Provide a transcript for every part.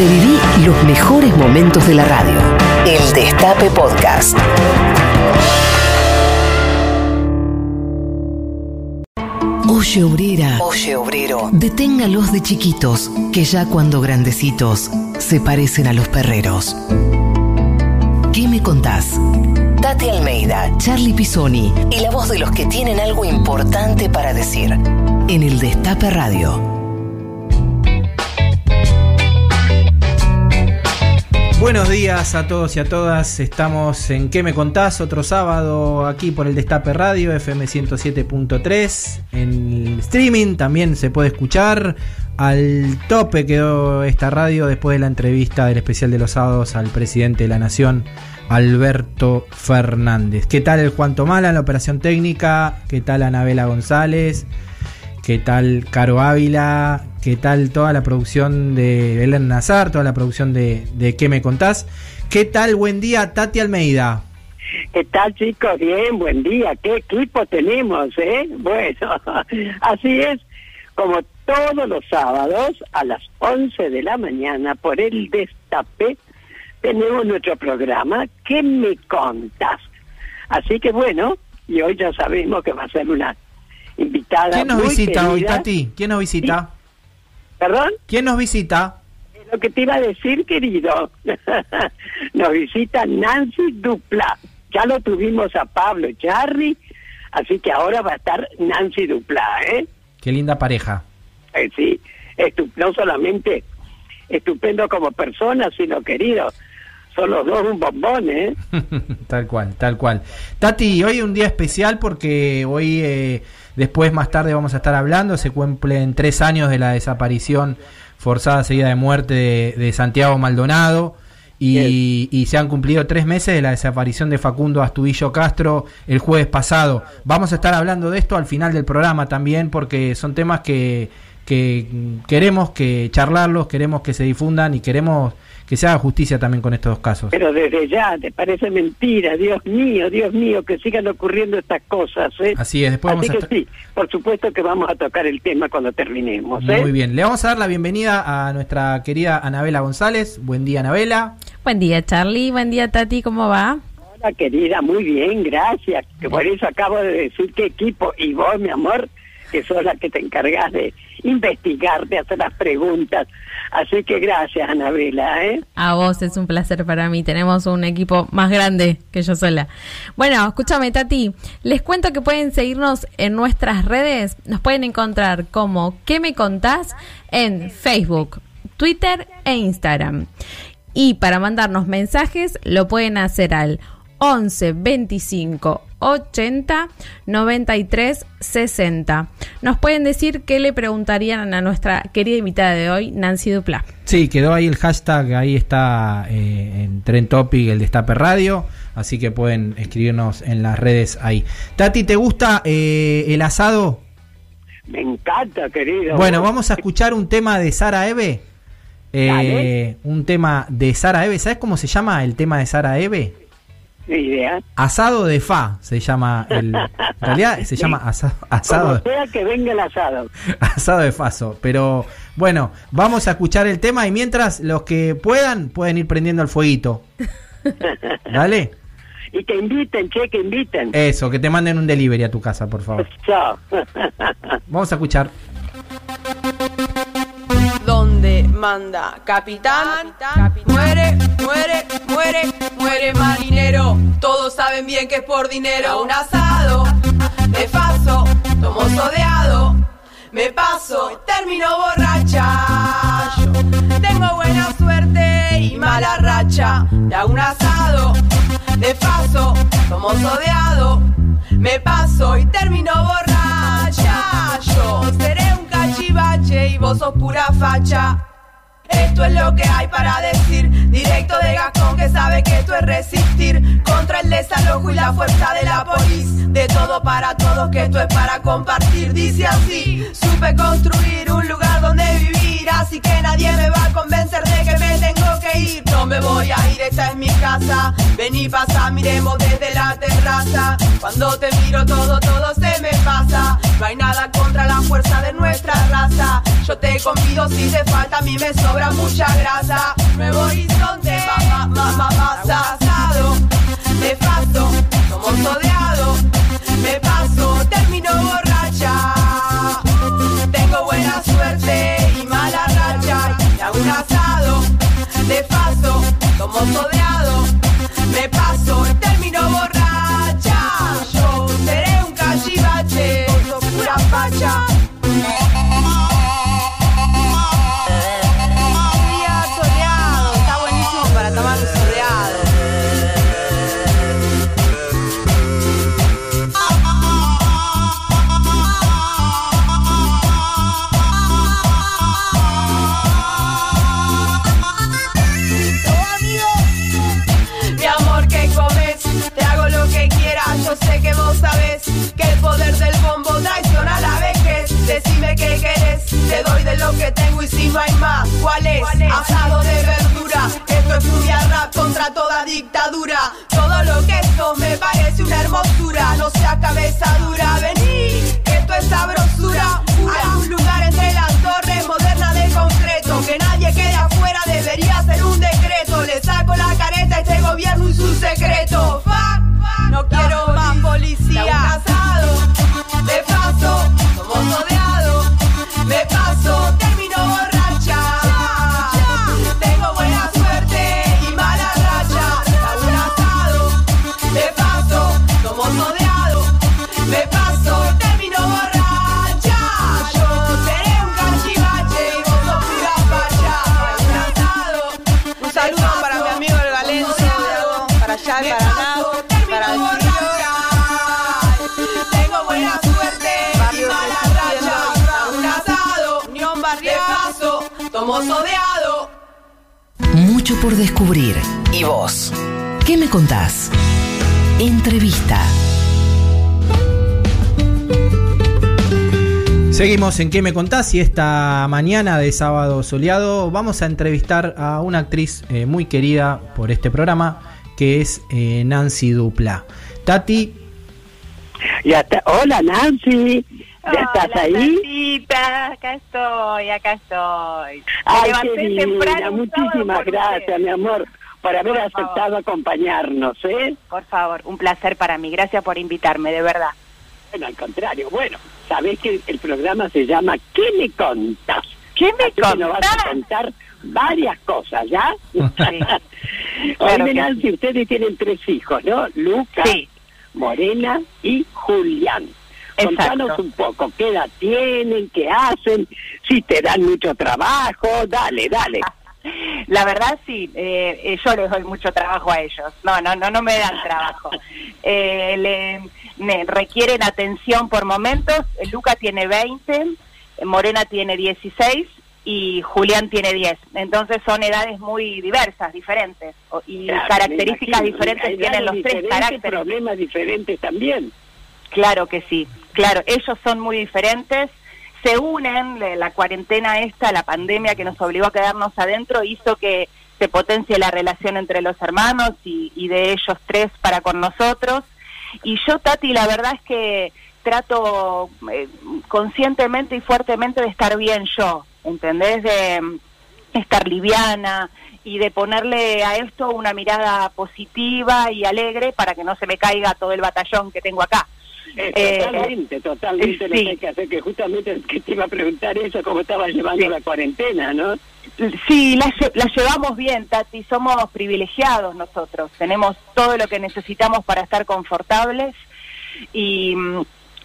Reviví los mejores momentos de la radio. El Destape Podcast. Oye obrera, oye obrero, deténgalos de chiquitos, que ya cuando grandecitos se parecen a los perreros. ¿Qué me contás? Tati Almeida, Charlie Pisoni y la voz de los que tienen algo importante para decir. En el Destape Radio. Buenos días a todos y a todas. Estamos en ¿Qué me contás? Otro sábado aquí por el Destape Radio, FM 107.3. En streaming también se puede escuchar. Al tope quedó esta radio después de la entrevista del especial de los sábados al presidente de la Nación, Alberto Fernández. ¿Qué tal el Juan Tomala en la operación técnica? ¿Qué tal Anabela González? ¿Qué tal Caro Ávila? ¿Qué tal toda la producción de Belén Nazar? Toda la producción de, de ¿Qué me contás? ¿Qué tal? Buen día, Tati Almeida. ¿Qué tal, chicos? Bien, buen día. ¿Qué equipo tenemos, eh? Bueno, así es, como todos los sábados a las 11 de la mañana por el Destape tenemos nuestro programa ¿Qué me contás? Así que bueno, y hoy ya sabemos que va a ser una invitada ¿Quién nos visita hoy, querida. Tati? ¿Quién nos visita? ¿Perdón? ¿Quién nos visita? Lo que te iba a decir, querido. Nos visita Nancy Dupla. Ya lo tuvimos a Pablo Charri, así que ahora va a estar Nancy Dupla, ¿eh? Qué linda pareja. Eh, sí, estu- no solamente estupendo como persona, sino querido. Son los dos un bombón, ¿eh? tal cual, tal cual. Tati, hoy es un día especial porque hoy, eh, después más tarde vamos a estar hablando, se cumplen tres años de la desaparición forzada seguida de muerte de, de Santiago Maldonado y, y se han cumplido tres meses de la desaparición de Facundo Astudillo Castro el jueves pasado. Vamos a estar hablando de esto al final del programa también porque son temas que, que queremos que charlarlos, queremos que se difundan y queremos que se haga justicia también con estos dos casos. Pero desde ya, ¿te parece mentira? Dios mío, Dios mío, que sigan ocurriendo estas cosas, ¿eh? Así es, después Así vamos a que sí, por supuesto que vamos a tocar el tema cuando terminemos, ¿eh? Muy bien, le vamos a dar la bienvenida a nuestra querida Anabela González. Buen día, Anabela. Buen día, Charlie. Buen día, Tati. ¿Cómo va? Hola, querida, muy bien, gracias. Que por eso acabo de decir qué equipo. Y vos, mi amor, que sos la que te encargas de investigar, de hacer las preguntas. Así que gracias, Anabela, ¿eh? A vos es un placer para mí. Tenemos un equipo más grande que yo sola. Bueno, escúchame, Tati. Les cuento que pueden seguirnos en nuestras redes. Nos pueden encontrar como ¿Qué me contás? en Facebook, Twitter e Instagram. Y para mandarnos mensajes lo pueden hacer al 11 25 80 93 60. Nos pueden decir qué le preguntarían a nuestra querida invitada de hoy, Nancy Dupla. Sí, quedó ahí el hashtag, ahí está eh, en Tren Topic, el Destape Radio, así que pueden escribirnos en las redes ahí. Tati, ¿te gusta eh, el asado? Me encanta, querido. Bueno, vamos a escuchar un tema de Sara Eve. Eh, un tema de Sara Eve. ¿Sabes cómo se llama el tema de Sara Eve? Idea. Asado de Fa se llama. El, en realidad se llama asa- asado. Como sea que venga el asado. Asado de Faso. Pero bueno, vamos a escuchar el tema y mientras los que puedan pueden ir prendiendo el fueguito. ¿Dale? Y que inviten, che, que inviten. Eso, que te manden un delivery a tu casa, por favor. Chao. Vamos a escuchar. donde manda capitán, muere, muere, muere, muere marinero. Todos saben bien que es por dinero. Un asado de faso, tomo sodeado, me paso, termino borracha. Yo tengo buena suerte y mala racha. De un asado de faso, tomo sodeado, me paso y termino borracha. Yo seré un cachivache y vos sos pura facha. Esto es lo que hay para decir, directo de Gascón que sabe que esto es resistir contra el desalojo y la fuerza de la polis. De todo para todos, que esto es para compartir. Dice así, supe construir un lugar donde vivir, así que nadie me va a convencer de que me tengo que ir. No me voy a ir, esta es mi casa. Vení, pasa, miremos desde la terraza. Cuando te miro todo, todo se me pasa. No hay nada contra la fuerza de nuestra raza. Yo te convido si te falta, a mí me sobra mucha grasa. Nuevo horizonte, mamá, mamá, pasado. Me paso, somos odiados. Me paso, termino borracha. Tengo buena suerte y mala racha. Y hago un asado. De paso, somos odiados. Decime qué querés, te doy de lo que tengo y si no hay más, ¿cuál es? Asado de verdura. Esto es un rap contra toda dictadura. Todo lo que esto me parece una hermosura. No sea cabeza dura, vení, que esto es sabrosura. Un lugar entre las torres moderna de concreto. Que nadie quede afuera, debería ser un decreto. Le saco la careta a este gobierno y su secreto. Fuck, no quiero más policía. Mucho por descubrir. ¿Y vos? ¿Qué me contás? Entrevista. Seguimos en ¿Qué me contás? Y esta mañana de sábado soleado vamos a entrevistar a una actriz eh, muy querida por este programa, que es eh, Nancy Dupla. Tati, Ya está. Hola Nancy, ¿ya estás Hola, ahí? Tantita, acá estoy, acá estoy. Ay, qué sábado muchísimas gracias, usted. mi amor, por haber Por aceptado favor. acompañarnos, ¿eh? Por favor, un placer para mí. Gracias por invitarme, de verdad. Bueno, al contrario, bueno, sabés que el programa se llama ¿Qué me contás? ¿Qué me Así que nos vas a contás? contar varias cosas, ¿ya? Sí, claro Nancy, ustedes tienen tres hijos, ¿no? Lucas, Sí. Morena y Julián. Contanos un poco, ¿qué edad tienen? ¿Qué hacen? Si te dan mucho trabajo, dale, dale. La verdad sí, eh, eh, yo les doy mucho trabajo a ellos. No, no, no, no me dan trabajo. Eh, le, me requieren atención por momentos. Luca tiene 20, eh, Morena tiene 16 y Julián tiene 10. Entonces son edades muy diversas, diferentes y Claro, características imagino. diferentes tienen los tres caracteres. problemas diferentes también. Claro que sí, claro, ellos son muy diferentes, se unen, la cuarentena esta, la pandemia que nos obligó a quedarnos adentro hizo que se potencie la relación entre los hermanos y, y de ellos tres para con nosotros. Y yo, Tati, la verdad es que trato eh, conscientemente y fuertemente de estar bien yo, ¿entendés? De mm, estar liviana y de ponerle a esto una mirada positiva y alegre para que no se me caiga todo el batallón que tengo acá. Eh, Eh, totalmente, totalmente sí. que hacer, que justamente que te iba a preguntar eso, cómo estabas llevando Sí. la cuarentena, ¿no? Sí, la, lle- la llevamos bien, Tati. Somos privilegiados nosotros. Tenemos todo lo que necesitamos para estar confortables y mm,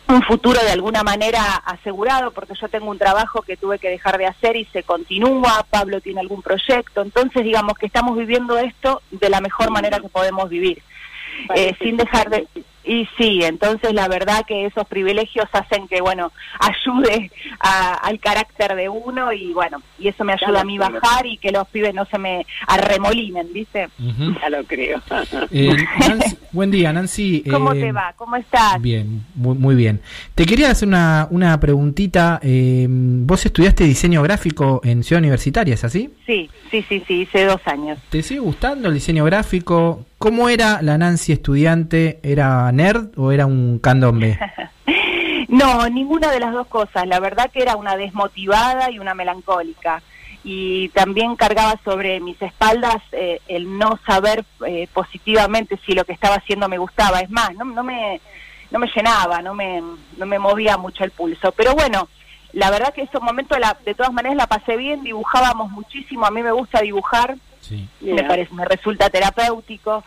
un futuro de alguna manera asegurado, porque yo tengo un trabajo que tuve que dejar de hacer y se continúa. Pablo tiene algún proyecto. Entonces, digamos que estamos viviendo esto de la mejor manera que podemos vivir. Eh, sin dejar de y sí entonces la verdad que esos privilegios hacen que bueno ayude a- al carácter de uno y bueno y eso me ayuda Claro, a mí claro. bajar y que los pibes no se me arremolinen viste. Ya lo creo. Eh, Nancy, buen día, Nancy. cómo Eh, te va cómo estás Bien, muy, muy bien. Te quería hacer una, una preguntita. eh, vos estudiaste diseño gráfico en Ciudad Universitaria, ¿es así? sí sí sí sí hice dos años ¿Te sigue gustando el diseño gráfico? ¿Cómo era la Nancy estudiante? ¿Era nerd o era un candombe? No, ninguna de las dos cosas. La verdad que era una desmotivada y una melancólica. Y también cargaba sobre mis espaldas eh, el no saber eh, positivamente si lo que estaba haciendo me gustaba. Es más, no, no, me, no me llenaba, no me, no me movía mucho el pulso. Pero bueno, la verdad que esos momentos la, de todas maneras la pasé bien, dibujábamos muchísimo, a mí me gusta dibujar, Sí. me parece, me resulta terapéutico.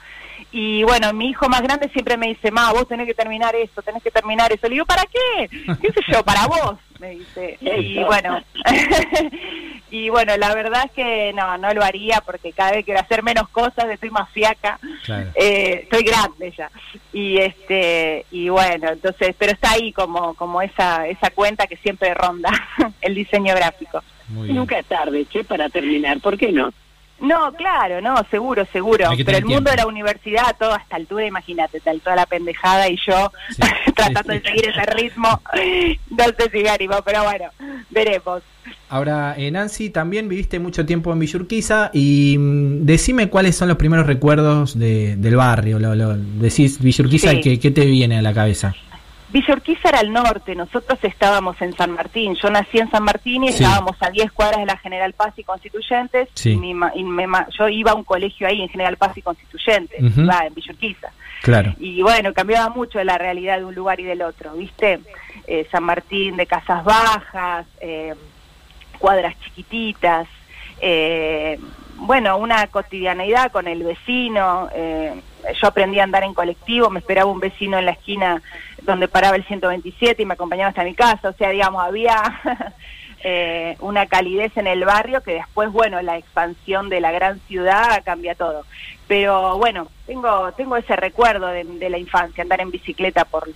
Y bueno, mi hijo más grande siempre me dice, ma, vos tenés que terminar eso, tenés que terminar eso. Le digo, ¿para qué? ¿Qué sé yo? Para vos, me dice. Y bueno, y bueno, la verdad es que no, no lo haría porque cada vez quiero hacer menos cosas, estoy más fiaca. Claro. Eh, estoy grande ya y este y bueno entonces pero está ahí como como esa esa cuenta que siempre ronda el diseño gráfico. Nunca es tarde, che, para terminar, ¿por qué no? No claro no seguro seguro pero el mundo tiempo. de la universidad a toda esta altura imagínate tal toda la pendejada y yo Sí, tratando de seguir ese ritmo no sé si me animo pero bueno veremos Ahora, eh, Nancy, también viviste mucho tiempo en Villurquiza y mm, decime cuáles son los primeros recuerdos de- del barrio. Lo, lo- decís Villurquiza Sí. qué te viene a la cabeza. Villa Urquiza era al norte, nosotros estábamos en San Martín. Yo nací en San Martín y Sí. estábamos a 10 cuadras de la General Paz y Constituyentes. Sí. Y mi y me yo iba a un colegio ahí en General Paz y Constituyentes, Ujú. iba en Villa Urquiza. Claro. Y bueno, cambiaba mucho la realidad de un lugar y del otro, ¿viste? Eh, San Martín de casas bajas, eh, cuadras chiquititas, eh, bueno, una cotidianeidad con el vecino. Yo aprendí a andar en colectivo, me esperaba un vecino en la esquina donde paraba el 127 y me acompañaba hasta mi casa. O sea, digamos, había eh, una calidez en el barrio que después, bueno, la expansión de la gran ciudad cambia todo. Pero bueno, tengo tengo ese recuerdo de, de la infancia, andar en bicicleta por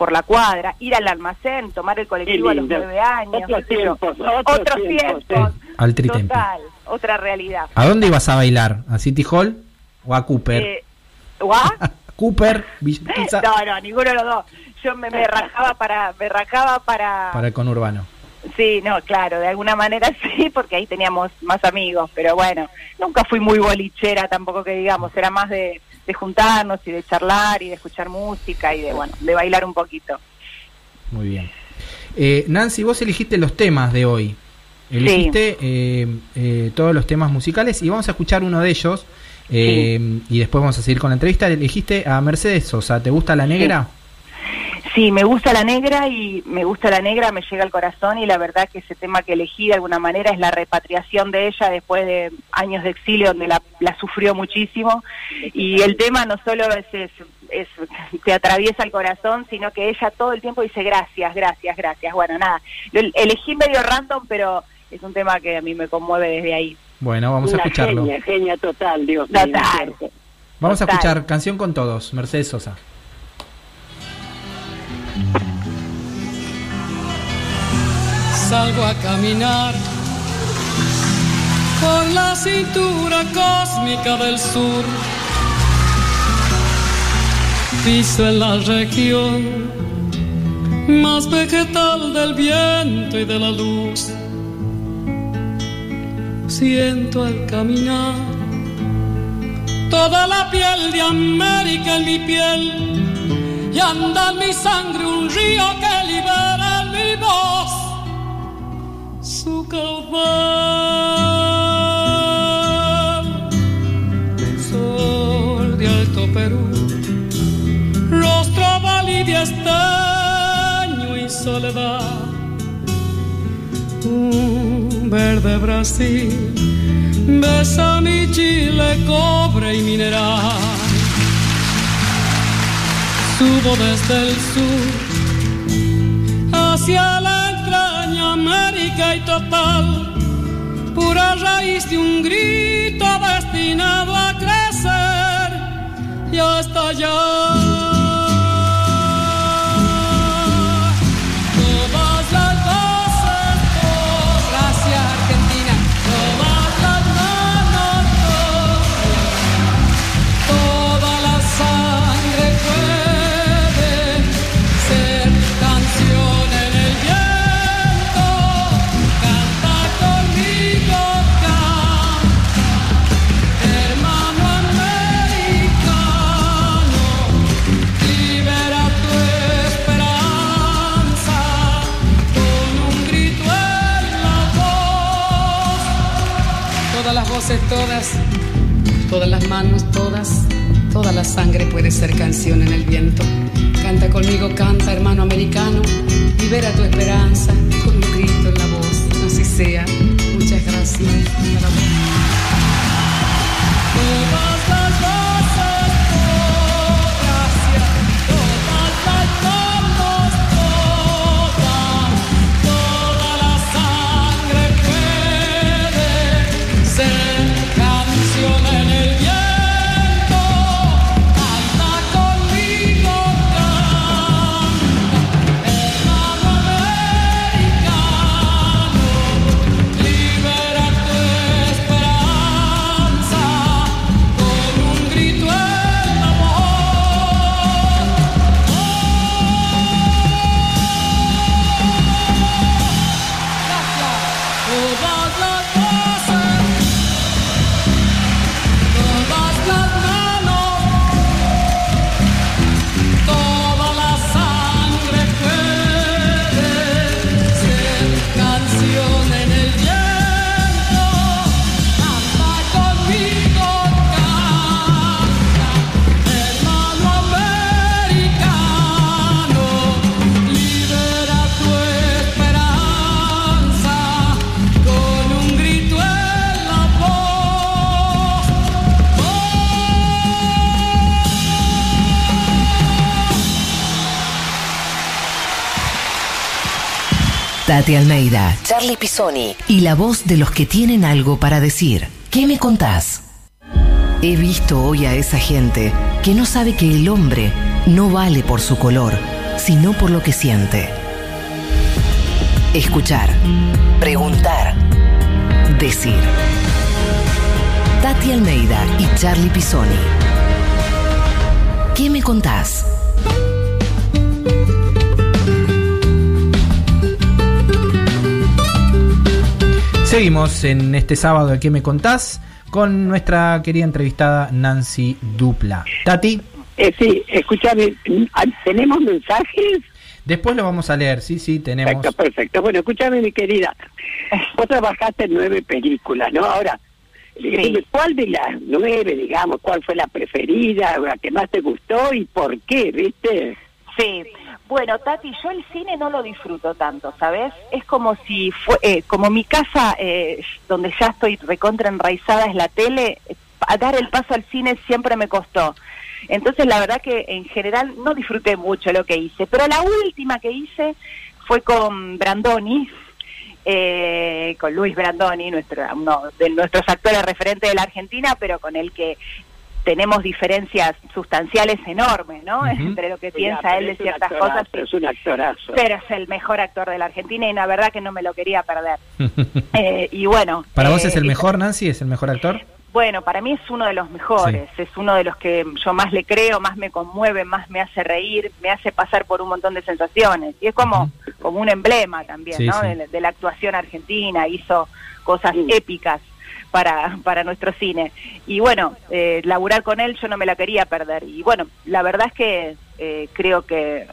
por la cuadra, ir al almacén, tomar el colectivo a los nueve años, Otros qué sé yo. tiempos, Al total, otra realidad. ¿A dónde ibas a bailar? ¿A City Hall o a Cooper? Eh, Cooper, Villurquiza, No, no, ninguno de los dos. Yo me, me rajaba para, me rajaba para, para el conurbano. sí, no, claro, de alguna manera sí, porque ahí teníamos más amigos, pero bueno, nunca fui muy bolichera tampoco que digamos, era más de, de juntarnos y de charlar y de escuchar música y de, bueno, de bailar un poquito. Muy bien. Eh, Nancy, vos elegiste los temas de hoy. Elegiste eh, eh, todos los temas musicales y vamos a escuchar uno de ellos. Eh, Y después vamos a seguir con la entrevista. Elegiste a Mercedes Sosa. ¿Te gusta la negra? Sí, me gusta la negra y me gusta la negra, me llega al corazón y la verdad que ese tema que elegí de alguna manera es la repatriación de ella después de años de exilio donde la, la sufrió muchísimo y el tema no solo es, es, es- te atraviesa el corazón, sino que ella todo el tiempo dice gracias, gracias, gracias. Bueno, nada, lo elegí medio random, pero es un tema que a mí me conmueve desde ahí. Bueno, vamos a escucharlo. Genia, genia total, Dios mío, Total. Vamos a escuchar Canción con Todos, Mercedes Sosa. salgo a caminar por la cintura cósmica del sur. Piso en la región más vegetal del viento y de la luz. Siento al caminar toda la piel de América en mi piel y anda en mi sangre un río que libera mi voz su caudal. Sol de Alto Perú, rostro válido estaño y soledad. Verde Brasil besa mi Chile, cobre y mineral. Subo desde el sur hacia la entraña América y total, pura raíz de un grito destinado a crecer y hasta allá. Todas todas las manos, todas, toda la sangre puede ser canción en el viento. Canta conmigo, canta, hermano americano, libera tu esperanza con un grito en la voz. Así sea. Muchas gracias. Tati Almeida, Charlie Pisoni y la voz de los que tienen algo para decir. ¿Qué me contás? He visto hoy a esa gente que no sabe que el hombre no vale por su color, sino por lo que siente. Escuchar, preguntar, decir. Tati Almeida y Charlie Pisoni. ¿Qué me contás? Seguimos en este sábado de ¿Qué me contás? Con nuestra querida entrevistada Nancy Dupla. Tati. Eh, sí, escúchame, ¿tenemos mensajes? Después lo vamos a leer, sí, sí, tenemos. Perfecto, perfecto. Bueno, escúchame, mi querida. Vos trabajaste en nueve películas, ¿no? Ahora, eh, ¿cuál de las nueve, digamos, cuál fue la preferida, la que más te gustó y por qué, viste? Sí, bueno, Tati, yo el cine no lo disfruto tanto, ¿sabes? Es como si fue, eh, como mi casa, eh, donde ya estoy recontra enraizada es la tele, dar el paso al cine siempre me costó. Entonces, la verdad que en general no disfruté mucho lo que hice, pero la última que hice fue con Brandoni, eh, con Luis Brandoni, nuestro, uno de nuestros actores referentes de la Argentina, pero con el que tenemos diferencias sustanciales enormes, ¿no? Entre lo que piensa él de ciertas cosas. Pero es un actorazo. Pero es el mejor actor de la Argentina y la verdad que no me lo quería perder. eh, y bueno. ¿Para vos es el eh, mejor, Nancy? ¿Es el mejor actor? Bueno, para mí es uno de los mejores, es uno de los que yo más le creo, más me conmueve, más me hace reír, me hace pasar por un montón de sensaciones. Y es como, como un emblema también, ¿no? De, la actuación argentina, hizo cosas épicas para, para nuestro cine. Y bueno, eh, laburar con él yo no me la quería perder. Y bueno, la verdad es que eh, creo que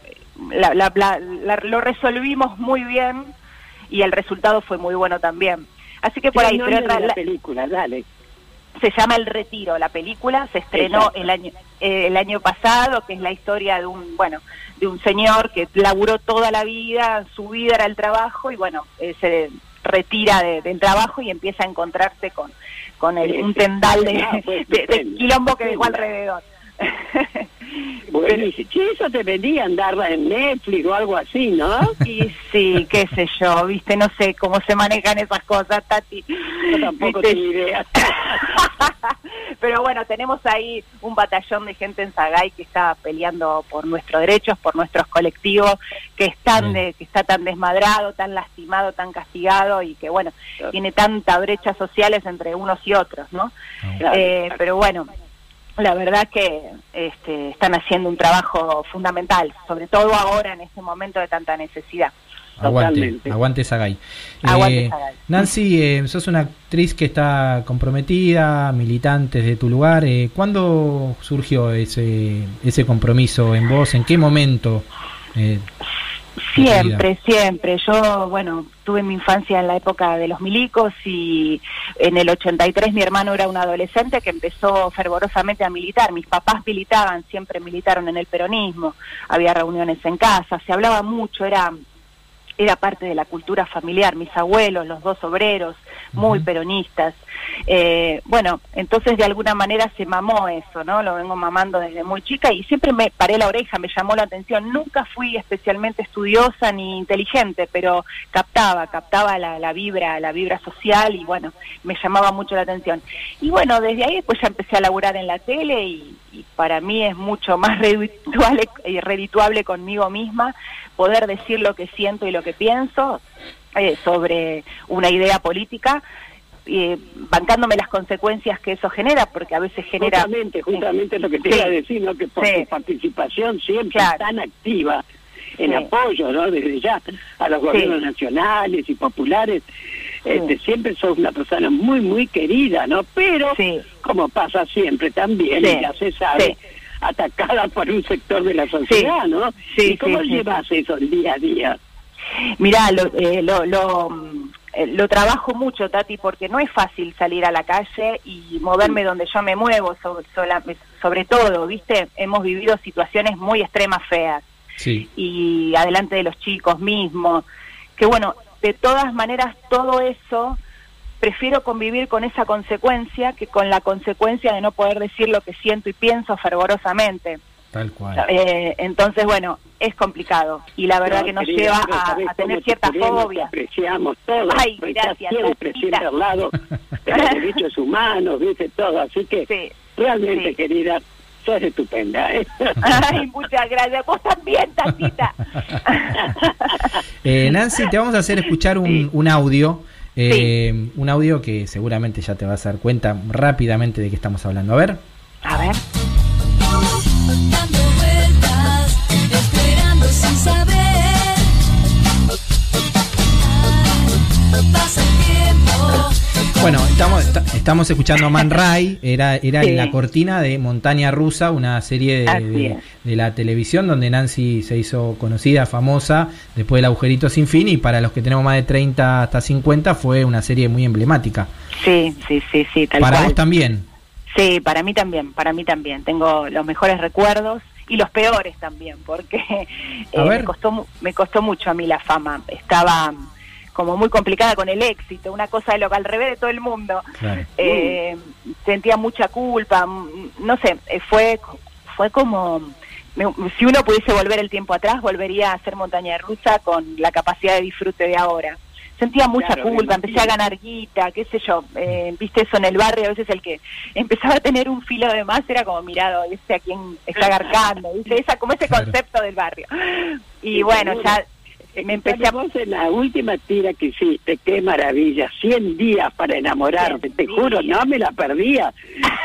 lo resolvimos muy bien y el resultado fue muy bueno también. Así que por ahí... Pero la película, dale. Se llama El Retiro, la película se estrenó el año eh, el año pasado, que es la historia de un bueno de un señor que laburó toda la vida, su vida era el trabajo y bueno se retira del trabajo y empieza a encontrarse con, con el, un tendal de, ah, pues, quilombo que dejó alrededor. Bueno, y eso te vendía andarla en Netflix o algo así, ¿no? Y sí, qué sé yo, viste, no sé cómo se manejan esas cosas, Tati. Yo tampoco tengo idea. Pero bueno, tenemos ahí un batallón de gente en Sagay que está peleando por nuestros derechos, por nuestros colectivos, que, están de, que está tan desmadrado, tan lastimado, tan castigado y que bueno, tiene tanta brecha sociales entre unos y otros, ¿no? Eh, pero bueno, la verdad que este, están haciendo un trabajo fundamental, sobre todo ahora en este momento de tanta necesidad. Aguante, aguante Sagay. Eh, Nancy, eh, sos una actriz que está comprometida, militante de tu lugar. Eh, ¿Cuándo surgió ese, ese compromiso en vos? ¿En qué momento? Siempre, siempre. Yo, bueno, tuve mi infancia en la época de los milicos y en el 83 mi hermano era un adolescente que empezó fervorosamente a militar. Mis papás militaban, siempre militaron en el peronismo, había reuniones en casa, se hablaba mucho, era era parte de la cultura familiar, mis abuelos, los dos obreros, muy peronistas. Eh, bueno, entonces de alguna manera se mamó eso, ¿no? Lo vengo mamando desde muy chica y siempre me paré la oreja, me llamó la atención. Nunca fui especialmente estudiosa ni inteligente, pero captaba, captaba la, la vibra, la vibra social y bueno, me llamaba mucho la atención. Y bueno, desde ahí después ya empecé a laburar en la tele y, y para mí es mucho más redituable, eh, redituable conmigo misma poder decir lo que siento y lo que pienso eh, sobre una idea política, eh, bancándome las consecuencias que eso genera, porque a veces genera... Justamente, justamente lo que te Sí. iba a decir, ¿no? que por Sí. tu participación siempre Claro. tan activa en Sí. apoyo, ¿no? Desde ya a los gobiernos nacionales y populares, este, siempre sos una persona muy, muy querida, ¿no? Pero, Sí. como pasa siempre también, Sí. ya se sabe, Sí. atacada por un sector de la sociedad, ¿no? Sí, ¿Y cómo sí, sí. llevas eso el día a día? Mirá, lo, eh, lo, lo, eh, lo trabajo mucho, Tati, porque no es fácil salir a la calle y moverme donde yo me muevo, sobre, sobre todo, ¿viste? Hemos vivido situaciones muy extremas, feas. Sí. y adelante de los chicos mismos. Que bueno, de todas maneras, todo eso prefiero convivir con esa consecuencia que con la consecuencia de no poder decir lo que siento y pienso fervorosamente. Tal cual. Eh, entonces, bueno, es complicado y la verdad No, que nos querida, lleva a, a tener cierta fobia. apreciamos todos. Ay, gracias, siempre, siempre al lado de los derechos humanos, viste todo. Así que Sí. realmente, Sí. querida, estupenda. ¿eh? Ay, muchas gracias. Vos también, Tatita. Eh, Nancy, te vamos a hacer escuchar un, un audio. eh, Un audio que seguramente ya te vas a dar cuenta rápidamente de qué estamos hablando. A ver. A ver. Bueno, estamos, esta- estamos escuchando Man Ray, era, era Sí. en la cortina de Montaña Rusa, una serie de, la televisión donde Nancy se hizo conocida, famosa, después del agujerito sin fin, y para los que tenemos más de 30 hasta 50 fue una serie muy emblemática. Sí, sí, sí, sí, tal para cual. vos también. Sí, para mí también, para mí también. Tengo los mejores recuerdos y los peores también, porque eh, me, costó, me costó mucho a mí la fama. Estaba como muy complicada con el éxito, una cosa de lo que al revés de todo el mundo. Claro. Eh, sentía mucha culpa, mm, no sé, eh, fue, fue como... me- si uno pudiese volver el tiempo atrás, volvería a hacer montaña rusa con la capacidad de disfrute de ahora. Sentía mucha Claro, culpa, empecé a ganar guita, qué sé yo, eh, viste eso en el barrio, a veces el que empezaba a tener un filo de más era como mirado, ¿viste? A quién está garcando, ¿viste? Esa, como ese Claro. concepto del barrio. Y Sí, bueno, seguro. ya me empecé a... Vos en la última tira que hiciste, qué maravilla, 100 días para enamorarte, 100 te juro, no me la perdía.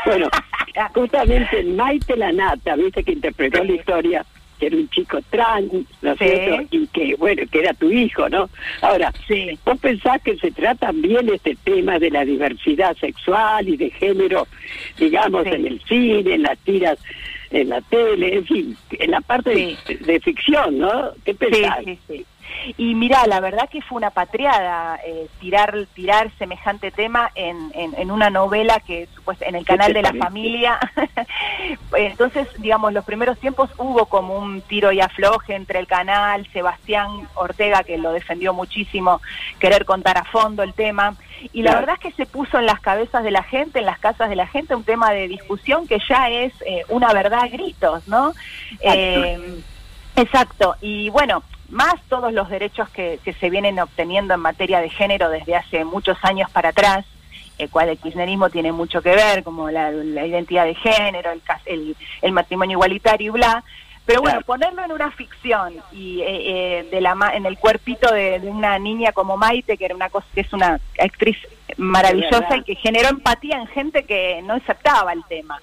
Bueno, justamente Maite Lanata, viste que interpretó la historia, que era un chico trans, ¿no es Sí. cierto? Y que, bueno, que era tu hijo, ¿no? Ahora, Sí. ¿vos pensás que se trata bien este tema de la diversidad sexual y de género, digamos, Sí. en el cine, en las tiras, en la tele, en fin, en la parte de, de ficción, ¿no? ¿Qué pensás? sí, sí. Y mira, la verdad que fue una patriada eh, tirar tirar semejante tema en, en, en una novela que en el ¿Qué canal de la familia. Entonces, digamos, los primeros tiempos hubo como un tiro y afloje entre el canal, Sebastián Ortega, que lo defendió muchísimo, querer contar a fondo el tema. Y la verdad es que se puso en las cabezas de la gente, en las casas de la gente, un tema de discusión que ya es eh, una verdad a gritos, ¿no? Eh, Exacto, y bueno, más todos los derechos que, que se vienen obteniendo en materia de género desde hace muchos años para atrás, el cual el kirchnerismo tiene mucho que ver, como la, la identidad de género, el, el, el matrimonio igualitario y bla. Pero bueno, Claro. ponerlo en una ficción y eh, eh, de la en el cuerpito de, de una niña como Maite, que era una cosa, que es una actriz maravillosa y que generó empatía en gente que no aceptaba el tema.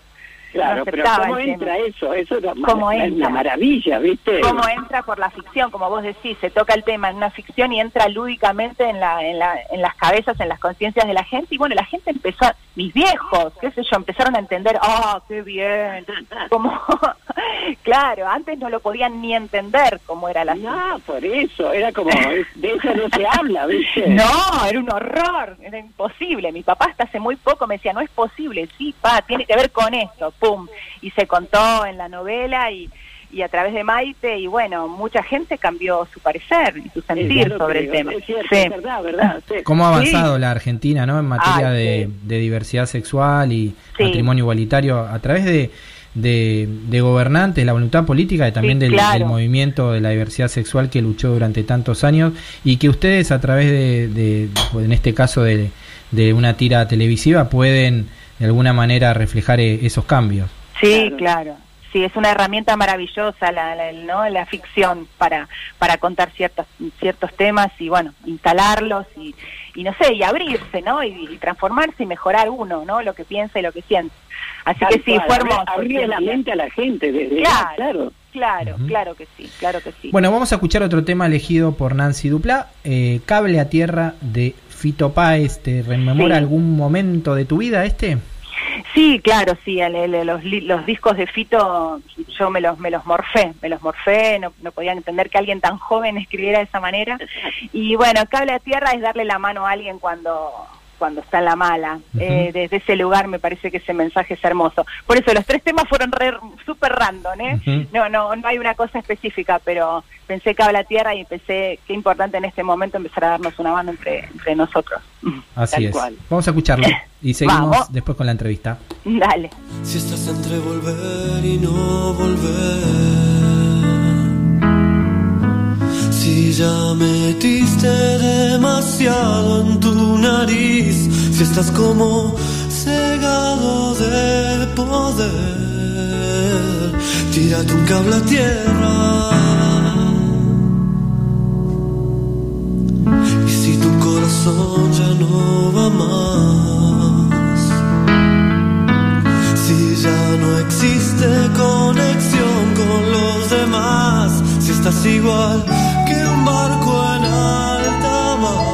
Claro, pero ¿cómo entra tema. eso? Eso es ¿Cómo entra? una maravilla, ¿viste? cómo entra por la ficción, como vos decís, se toca el tema en una ficción y entra lúdicamente en, la, en, la, en las cabezas, en las conciencias de la gente. Y bueno, la gente empezó, mis viejos, qué sé yo, empezaron a entender, ah, qué bien, como claro, antes no lo podían ni entender cómo era la No, por eso, era como, de eso no se habla, ¿viste? No, era un horror, era imposible. Mi papá hasta hace muy poco me decía, no es posible, sí, pa, tiene que ver con esto, pum. Y se contó en la novela y, y a través de Maite, y bueno, mucha gente cambió su parecer y su sentir sobre el tema. Es cierto, Sí. es verdad, verdad. sí. ¿Cómo ha Sí. avanzado la Argentina ¿no? en materia Ay, de, sí. de diversidad sexual y Sí. matrimonio igualitario a través de, de, de gobernantes, la voluntad política y también Sí, del, claro. del movimiento de la diversidad sexual que luchó durante tantos años y que ustedes a través de, de- pues, en este caso de, de una tira televisiva pueden de alguna manera reflejar eh, esos cambios. Sí, Claro. claro. Sí, es una herramienta maravillosa la, la- ¿no? la ficción para, para contar ciertos, ciertos temas y, bueno, instalarlos y, y no sé, y abrirse, ¿no? Y, y transformarse y mejorar uno, ¿no? Lo que piensa y lo que siente. Así Tal que sí, cual, fue abrir- hermoso. Abrir sí, la mente a la gente, desde Claro. claro. Claro, Ujú. claro que sí, claro que sí. Bueno, vamos a escuchar otro tema elegido por Nancy Duplá, eh, Cable a Tierra de Fito Páez. ¿Te rememora Sí. algún momento de tu vida este? Sí, claro, sí, el- el- los, los discos de Fito yo me los, me los morfé, me los morfé, no, no podían entender que alguien tan joven escribiera de esa manera. Y bueno, cable a tierra es darle la mano a alguien cuando cuando está en la mala. Eh, desde ese lugar me parece que ese mensaje es hermoso. Por eso los tres temas fueron re- súper random, ¿eh? No, no, no hay una cosa específica, pero pensé cable a tierra y pensé qué importante en este momento empezar a darnos una mano entre, entre nosotros. Así Tal es. cual. Vamos a escucharlo y seguimos Vamos. después con la entrevista. Dale. Si estás entre volver y no volver. Si ya metiste demasiado en tu nariz. Si estás como cegado de poder. Tírate un cable a tierra. Y si tu corazón ya no va más. Si ya no existe conexión con los demás, si estás igual un barco en alta mar,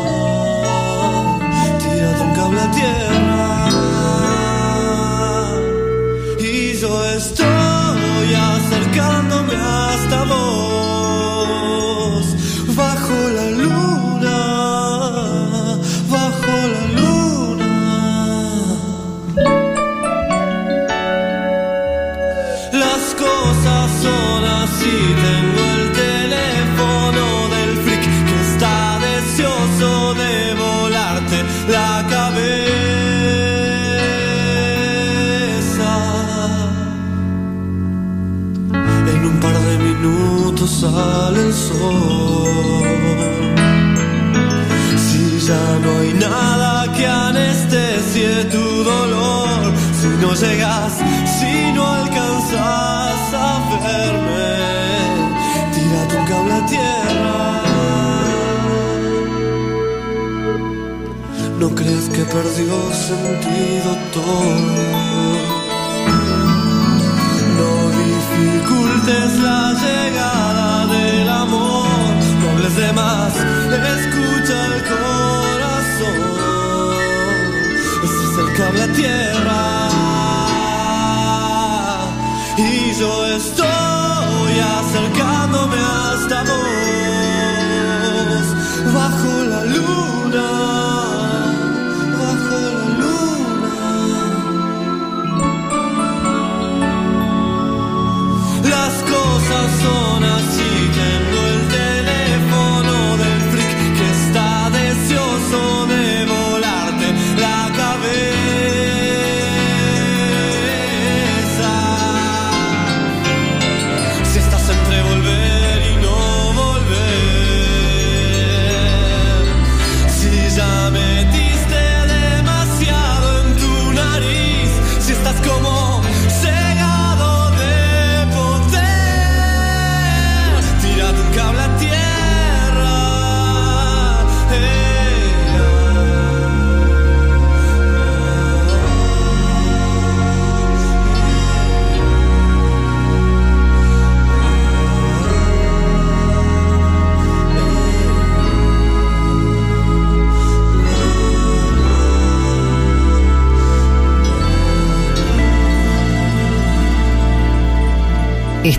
tírate un cable tierra. Y yo estoy acercándome hasta vos, sale el sol. Si ya no hay nada que anestesie tu dolor, si no llegas, si no alcanzas a verme, tírate un cable a tierra. No crees que perdió sentido todo. No dificultes la llegada no hables de más, escucha el corazón. Ese es el cable tierra. Y yo estoy acercándome hasta vos,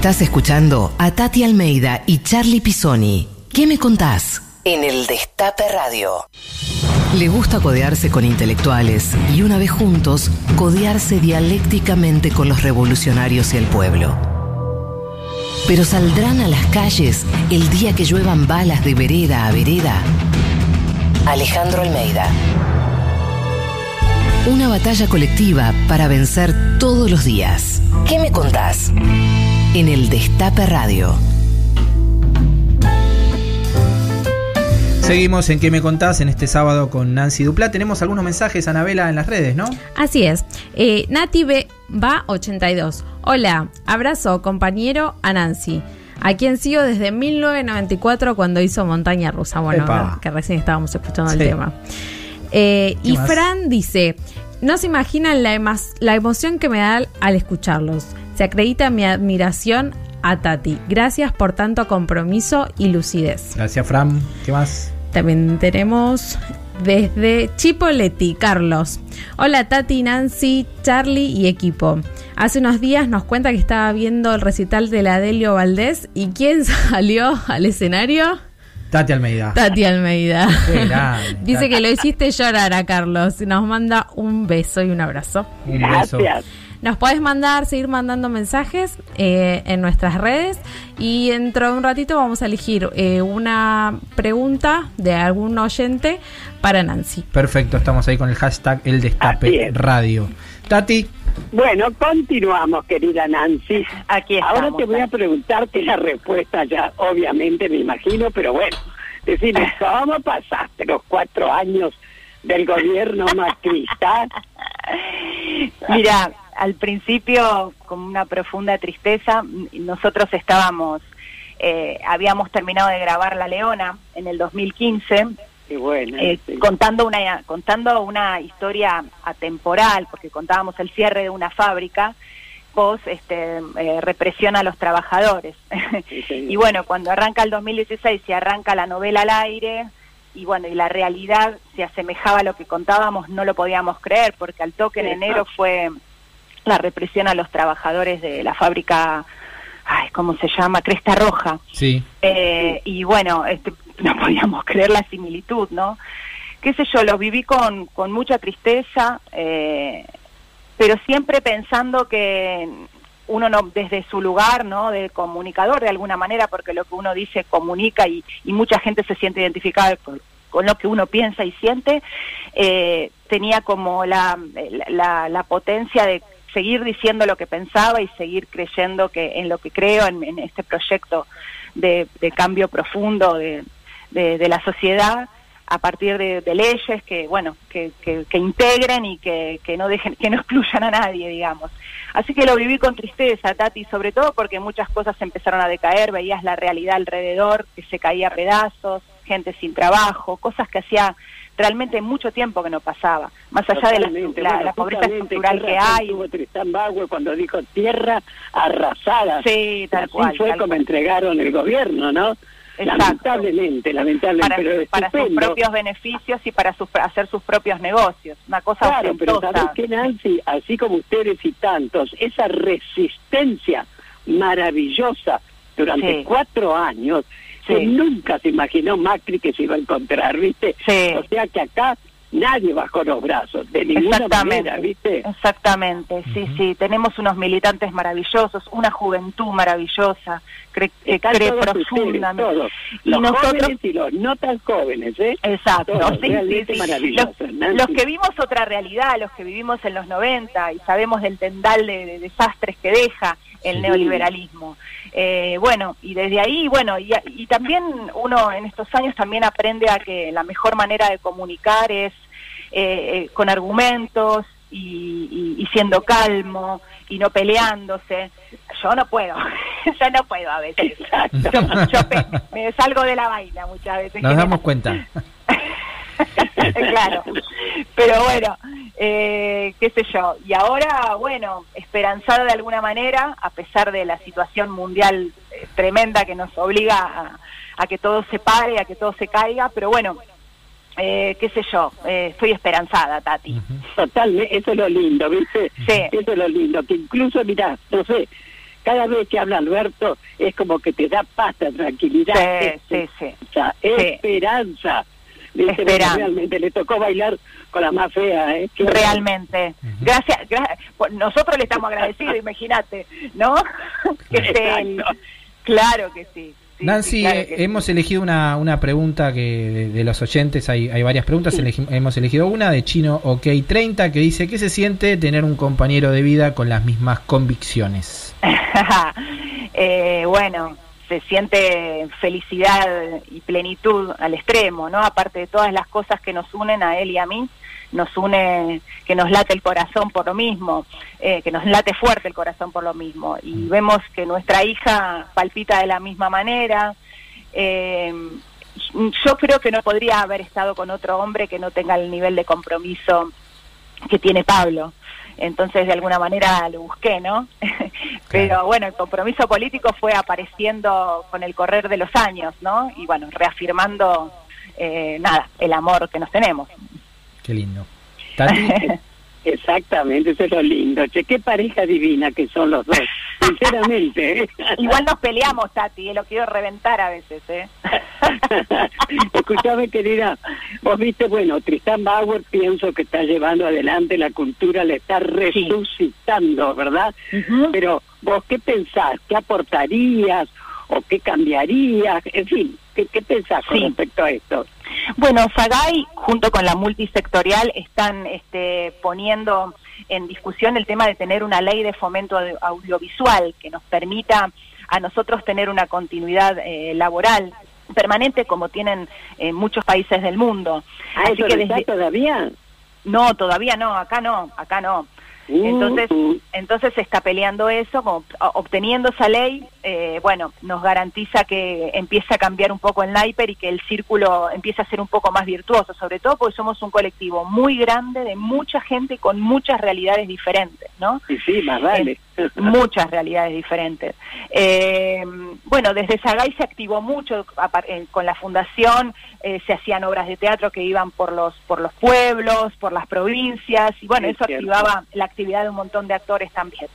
Estás escuchando a Tati Almeida y Charlie Pisoni. ¿Qué me contás? En el Destape Radio. Le gusta codearse con intelectuales y una vez juntos, codearse dialécticamente con los revolucionarios y el pueblo. Pero saldrán a las calles el día que lluevan balas de vereda a vereda. Alejandro Almeida. Una batalla colectiva para vencer todos los días. ¿Qué me contás? En el Destape Radio. Seguimos en ¿Qué me contás? En este sábado con Nancy Duplá. Tenemos algunos mensajes, Anabela, en las redes, ¿no? Así es. Eh, Nati B va 82. Hola, abrazo compañero a Nancy. A quien sigo desde 1994 cuando hizo Montaña Rusa. Bueno, Epa. que recién estábamos escuchando el tema. Eh, ¿Qué y más? Fran dice, no se imaginan la, emoción que me da al escucharlos. Se acredita mi admiración a Tati. Gracias por tanto compromiso y lucidez. Gracias, Fran. ¿Qué más? También tenemos desde Chipoletti, Carlos. Hola Tati, Nancy, Charlie y equipo. Hace unos días nos cuenta que estaba viendo el recital de la Adelio Valdés y ¿quién salió al escenario? Tati Almeida. Tati Almeida. Qué grande, Dice Tati. que lo hiciste llorar a Carlos. Nos manda un beso y un abrazo. Un beso. Gracias. Nos podés mandar, seguir mandando mensajes eh, en nuestras redes y dentro de un ratito vamos a elegir eh, una pregunta de algún oyente para Nancy. Perfecto, estamos ahí con el hashtag El Destape es. Radio. Tati, Bueno, continuamos, querida Nancy. Aquí Ahora estamos, te voy a preguntarte la respuesta ya, obviamente me imagino, pero bueno, decime, ¿cómo pasaste los cuatro años del gobierno macrista? Mira, al principio con una profunda tristeza, nosotros estábamos, eh, habíamos terminado de grabar La Leona en el 2015, Y bueno, eh, sí. contando una contando una historia atemporal, porque contábamos el cierre de una fábrica post este, eh, represión a los trabajadores. Sí, y bueno, cuando arranca el 2016 y arranca la novela al aire, y bueno, y la realidad se asemejaba a lo que contábamos, no lo podíamos creer, porque al toque en enero fue la represión a los trabajadores de la fábrica, ay, ¿cómo se llama? Cresta Roja. sí. Eh, y bueno, este, no podíamos creer la similitud, ¿no? Qué sé yo, lo viví con, con mucha tristeza, eh, pero siempre pensando que uno no, desde su lugar, ¿no? De comunicador de alguna manera, porque lo que uno dice comunica y, y mucha gente se siente identificada con, con lo que uno piensa y siente, eh, tenía como la, la, la potencia de seguir diciendo lo que pensaba y seguir creyendo que en lo que creo en, en este proyecto de, de cambio profundo de, la sociedad a partir de, leyes que bueno que, que, que integren y que, que no dejen que no excluyan a nadie digamos. Así que lo viví con tristeza Tati sobre todo porque muchas cosas empezaron a decaer. Veías la realidad alrededor que se caía a pedazos gente sin trabajo cosas que hacía realmente mucho tiempo que no pasaba más allá de la, la- Bueno, la pobreza estructural que hay tuvo Tristán cuando dijo tierra arrasada. sí tal Así cual fue tal como cual. entregaron el gobierno, ¿no? Exacto. Lamentablemente, lamentablemente, para, pero para sus propios beneficios y para sus, hacer sus propios negocios. Una cosa Claro, pero. ¿sabes qué, Nancy? Así como ustedes y tantos, esa resistencia maravillosa durante Sí. cuatro años, Sí. que nunca se imaginó Macri que se iba a encontrar, ¿viste? Sí. O sea que acá nadie bajó los brazos, de ninguna Exactamente, manera, ¿viste? exactamente, sí, sí, tenemos unos militantes maravillosos, una juventud maravillosa, Están cree todos ustedes, profundamente. Y nosotros- jóvenes y los no tan jóvenes, ¿eh? Exacto, Todos, sí, sí, realmente sí. Los, que vimos otra realidad, los que vivimos en los 90 y sabemos del tendal de, de desastres que deja el neoliberalismo. Eh, bueno, y desde ahí, bueno, y, y también uno en estos años también aprende a que la mejor manera de comunicar es eh, eh, con argumentos y, y- y siendo calmo y no peleándose. Yo no puedo, yo no puedo a veces. Yo, yo me salgo de la vaina muchas veces. Nos damos cuenta. claro. Pero bueno, eh, qué sé yo. Y ahora, bueno, esperanzada de alguna manera, a pesar de la situación mundial eh, tremenda que nos obliga a, a que todo se pare, a que todo se caiga, pero bueno, eh, qué sé yo, eh, estoy esperanzada, Tati. Totalmente, eso es lo lindo, ¿viste? Sí. Eso es lo lindo, que incluso, mirá, no sé, cada vez que habla Alberto es como que te da paz, tranquilidad, Sí, sí, sí. Esperanza. realmente le tocó bailar con la más fea, ¿eh? Realmente. Gracias, gra- pues nosotros le estamos agradecidos, imagínate, ¿no? que Exacto. Claro que sí. sí, Nancy, sí, claro eh, sí. hemos elegido una, una pregunta que de, de los oyentes, hay, hay varias preguntas, elegi- hemos elegido una de Chino OK30 que dice, ¿qué se siente tener un compañero de vida con las mismas convicciones? Eh, bueno, se siente felicidad y plenitud al extremo, ¿no? Aparte de todas las cosas que nos unen a él y a mí, nos une que nos late el corazón por lo mismo, eh, que nos late fuerte el corazón por lo mismo. Y vemos que nuestra hija palpita de la misma manera. Eh, yo creo que no podría haber estado con otro hombre que no tenga el nivel de compromiso que tiene Pablo. Entonces, de alguna manera lo busqué, ¿no? Pero bueno, el compromiso político fue apareciendo con el correr de los años, ¿no? Y bueno, reafirmando, eh, nada, el amor que nos tenemos. Qué lindo. Tati, Exactamente, eso es lo lindo. Che, qué pareja divina que son los dos, sinceramente. ¿eh? Igual nos peleamos, Tati, y lo quiero reventar a veces, ¿eh? Escuchame, querida, vos viste, bueno, Tristan Bauer pienso que está llevando adelante la cultura, la está resucitando, ¿verdad? Pero vos, ¿qué pensás? ¿Qué aportarías? ¿O qué cambiarías? En fin, ¿qué, qué pensás con respecto a esto? Bueno, Sagay, junto con la multisectorial, están este, poniendo en discusión el tema de tener una ley de fomento audiovisual que nos permita a nosotros tener una continuidad eh, laboral permanente como tienen eh, muchos países del mundo. ¿Ah, Así que desde- todavía? No, todavía no, acá no, acá no. Entonces, Uh, entonces se está peleando eso, como obteniendo esa ley, eh, bueno, nos garantiza que empiece a cambiar un poco el naiper y que el círculo empiece a ser un poco más virtuoso, sobre todo porque somos un colectivo muy grande de mucha gente con muchas realidades diferentes, ¿no? y sí, más vale. muchas realidades diferentes. Eh, bueno, desde Sagay se activó mucho eh, con la fundación, eh, se hacían obras de teatro que iban por los por los pueblos, por las provincias y bueno, Sí, eso cierto. activaba la actividad de un montón de actores también.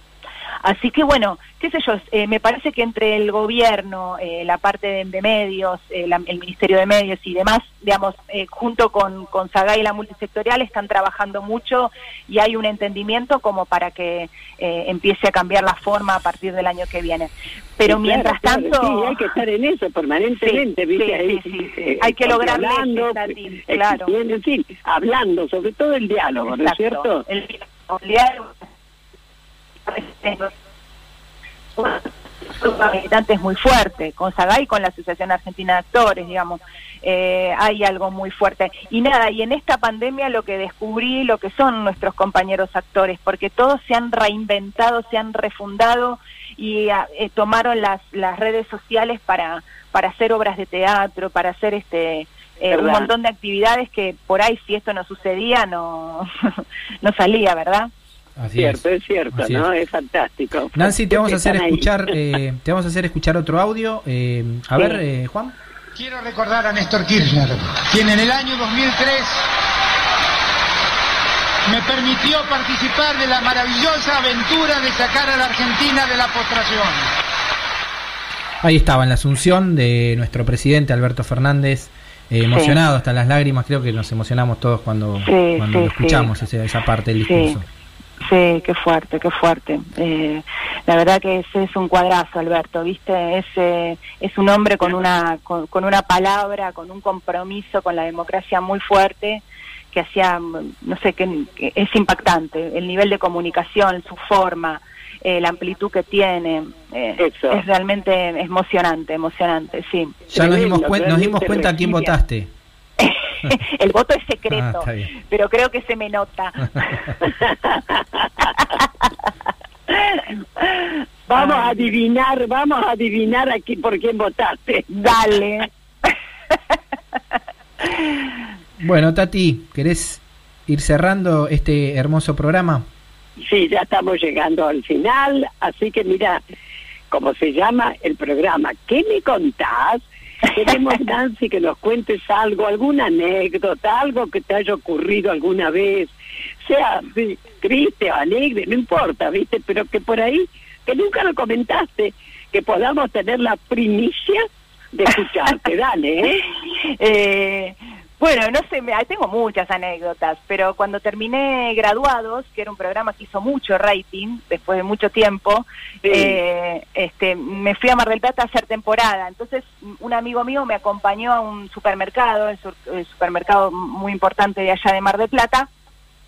Así que bueno, qué sé yo, eh, me parece que entre el gobierno, eh, la parte de, de medios, eh, la- el Ministerio de Medios y demás, digamos, eh, junto con, con Sagay y la multisectorial están trabajando mucho y hay un entendimiento como para que eh, empiece a cambiar la forma a partir del año que viene. Pero Sí, mientras claro, claro, tanto... Sí, hay que estar en eso permanentemente, Sí, ¿viste? sí, Ahí, sí, sí. eh, Hay que lograr hablando, claro. exigiendo, En fin, hablando, sobre todo el diálogo, ¿no es Exacto. cierto? El, militante es muy fuerte, con Sagay y con la Asociación Argentina de Actores, digamos, eh, hay algo muy fuerte. Y nada, y en esta pandemia lo que descubrí, lo que son nuestros compañeros actores, porque todos se han reinventado, se han refundado y ah, eh, tomaron las, las redes sociales para, para hacer obras de teatro, para hacer este... eh, un montón de actividades que por ahí si esto no sucedía no, no salía, ¿verdad? Así cierto, es. es, cierto, Así ¿no? es. Es, fantástico. Nancy, te vamos a hacer escuchar, eh, te vamos a hacer escuchar otro audio. eh, a Sí. ver, eh, Juan. Quiero recordar a Néstor Kirchner, quien en el año 2003 me permitió participar de la maravillosa aventura de sacar a la Argentina de la postración. Ahí estaba, en la asunción de nuestro presidente Alberto Fernández, eh, emocionado hasta las lágrimas, creo que nos emocionamos todos cuando, Sí, cuando sí, lo escuchamos, sí. ese- esa parte del Sí. discurso. Sí, qué fuerte, qué fuerte. Eh, la verdad que ese es un cuadrazo, Alberto, ¿viste? Es, eh, es un hombre con una, con, con una palabra, con un compromiso con la democracia muy fuerte, que hacía, no sé, que, que es impactante. El nivel de comunicación, su forma, eh, la amplitud que tiene, eh, es realmente emocionante, emocionante, sí. Ya nos dimos, cuen- nos dimos cuenta a quién votaste. El voto es Ah, secreto, bien. pero creo que se me nota. Vamos a adivinar, vamos a adivinar aquí por quién votaste. Dale. Bueno, Tati, ¿querés ir cerrando este hermoso programa? Sí, ya estamos llegando al final, así que mira, como se llama el programa, ¿qué me contás? Queremos, Nancy, que nos cuentes algo, alguna anécdota, algo que te haya ocurrido alguna vez, sea sí, triste o alegre, no importa, ¿viste? Pero que por ahí que nunca lo comentaste, que podamos tener la primicia de escucharte. Dale, ¿eh? Eh, bueno, no sé, me- tengo muchas anécdotas, pero cuando terminé Graduados, que era un programa que hizo mucho rating después de mucho tiempo, Sí. eh, este, me fui a Mar del Plata a hacer temporada. Entonces, un amigo mío me acompañó a un supermercado, el, sur- el supermercado muy importante de allá de Mar del Plata,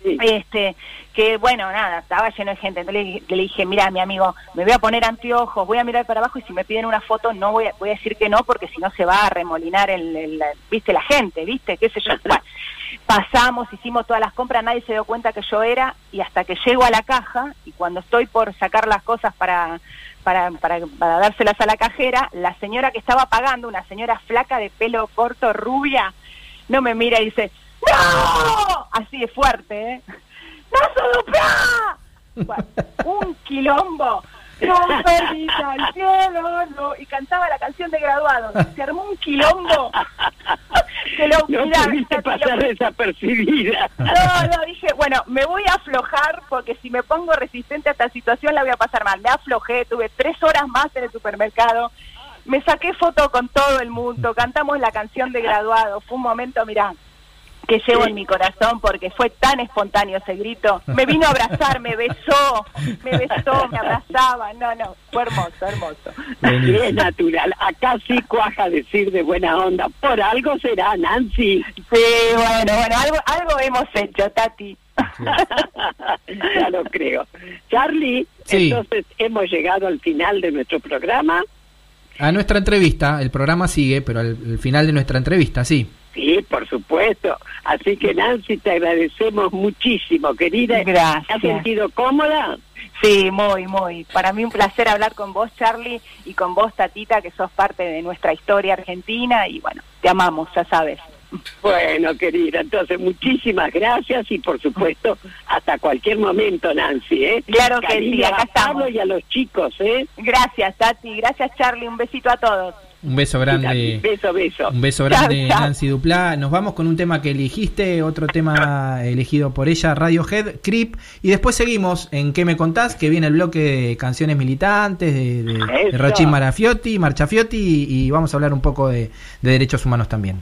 Sí. este que bueno nada estaba lleno de gente entonces le, le dije mira mi amigo me voy a poner anteojos voy a mirar para abajo y si me piden una foto no voy a, voy a decir que no porque si no se va a remolinar el, el- viste la gente viste qué sé yo Bueno, pasamos hicimos todas las compras nadie se dio cuenta que yo era y hasta que llego a la caja y cuando estoy por sacar las cosas para para, para, para dárselas a la cajera, la señora que estaba pagando, una señora flaca de pelo corto, rubia, no me mira y dice, ¡No! Así de fuerte, ¿eh? ¡No! Bueno, un quilombo. No perdita al cielo, no. Y cantaba la canción de graduado. Se armó un quilombo. Que lo, No mirá, pudiste lo- pasar desapercibida. no, no, dije, bueno, me voy a aflojar porque si me pongo resistente a esta situación la voy a pasar mal. Me aflojé, tuve tres horas más en el supermercado, me saqué foto con todo el mundo, cantamos la canción de graduado. Fue un momento, mirá, que llevo en mi corazón porque fue tan espontáneo ese grito. Me vino a abrazar, me besó, me besó, me abrazaba. No, no, fue hermoso, hermoso. Sí, es natural. Acá sí cuaja decir de buena onda. Por algo será, Nancy. Sí, bueno, bueno, algo, algo hemos hecho, Tati. ya lo creo. Charlie, Sí. entonces hemos llegado al final de nuestro programa. A nuestra entrevista, el programa sigue, pero al, al final de nuestra entrevista, sí. Sí, por supuesto. Así que Nancy, te agradecemos muchísimo, querida. Gracias. ¿Te has sentido cómoda? Sí, muy, muy. Para mí un placer hablar con vos, Charlie, y con vos, Tatita, que sos parte de nuestra historia argentina. Y bueno, te amamos, ya sabes. Bueno, querida, entonces muchísimas gracias y por supuesto hasta cualquier momento, Nancy, ¿eh? Claro que sí, acá a Pablo estamos. y a los chicos, ¿eh? Gracias, Tati. Gracias, Charlie. Un besito a todos. Un beso grande. Beso, beso. Un beso grande. Nancy Duplá. Nos vamos con un tema que elegiste, otro tema elegido por ella, Radiohead, Creep. Y después seguimos en ¿Qué me contás? Que viene el bloque de canciones militantes, de, de, de. Rochín Marafiotti, Marchafiotti, y, y vamos a hablar un poco de, de derechos humanos también.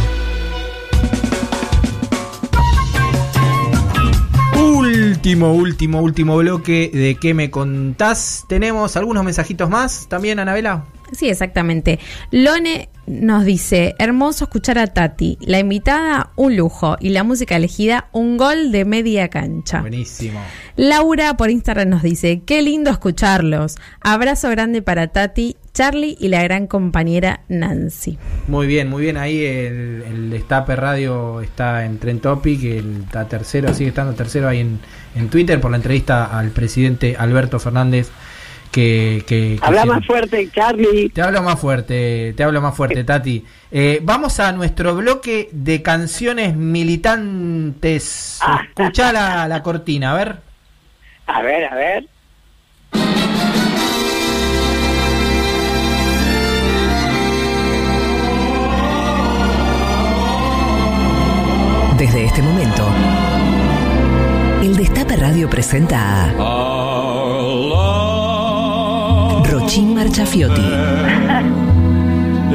Último, último, último bloque de ¿Qué me contás? Tenemos algunos mensajitos más también, Anabela. Sí, exactamente. Lone nos dice, hermoso escuchar a Tati, la invitada un lujo y la música elegida un gol de media cancha. Buenísimo. Laura por Instagram nos dice, qué lindo escucharlos. Abrazo grande para Tati, Charlie y la gran compañera Nancy. Muy bien, muy bien. Ahí el, el Destape Radio está en Trend Topic, el, está tercero, sigue estando tercero ahí en, en Twitter por la entrevista al presidente Alberto Fernández. Que, que, que Habla se- más fuerte, Charlie. Te hablo más fuerte, te hablo más fuerte, Tati. Eh, vamos a nuestro bloque de canciones militantes. Escuchá la, la cortina, a ver. A ver, a ver. Desde este momento, el Destape Radio presenta a Rochín Marchafiotti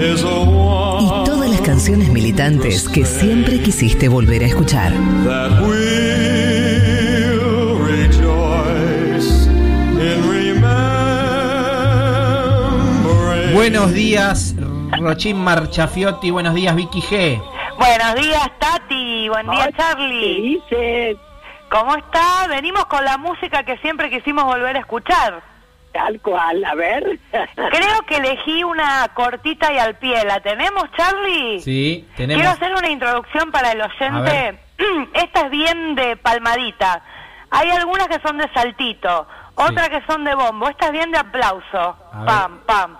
y todas las canciones militantes que siempre quisiste volver a escuchar. Buenos días, Rochín Marchafiotti. Buenos días, Vicky G. Buenos días, Tati. Buen día, Charlie. dices? ¿Cómo está? Venimos con la música que siempre quisimos volver a escuchar. Tal cual, a ver. Creo que elegí una cortita y al pie. ¿La tenemos, Charlie? Sí, Quiero tenemos. hacer una introducción para el oyente. Esta es bien de palmadita. Hay algunas que son de saltito, otras que son de bombo. Esta es bien de aplauso. A ver. Pam, pam.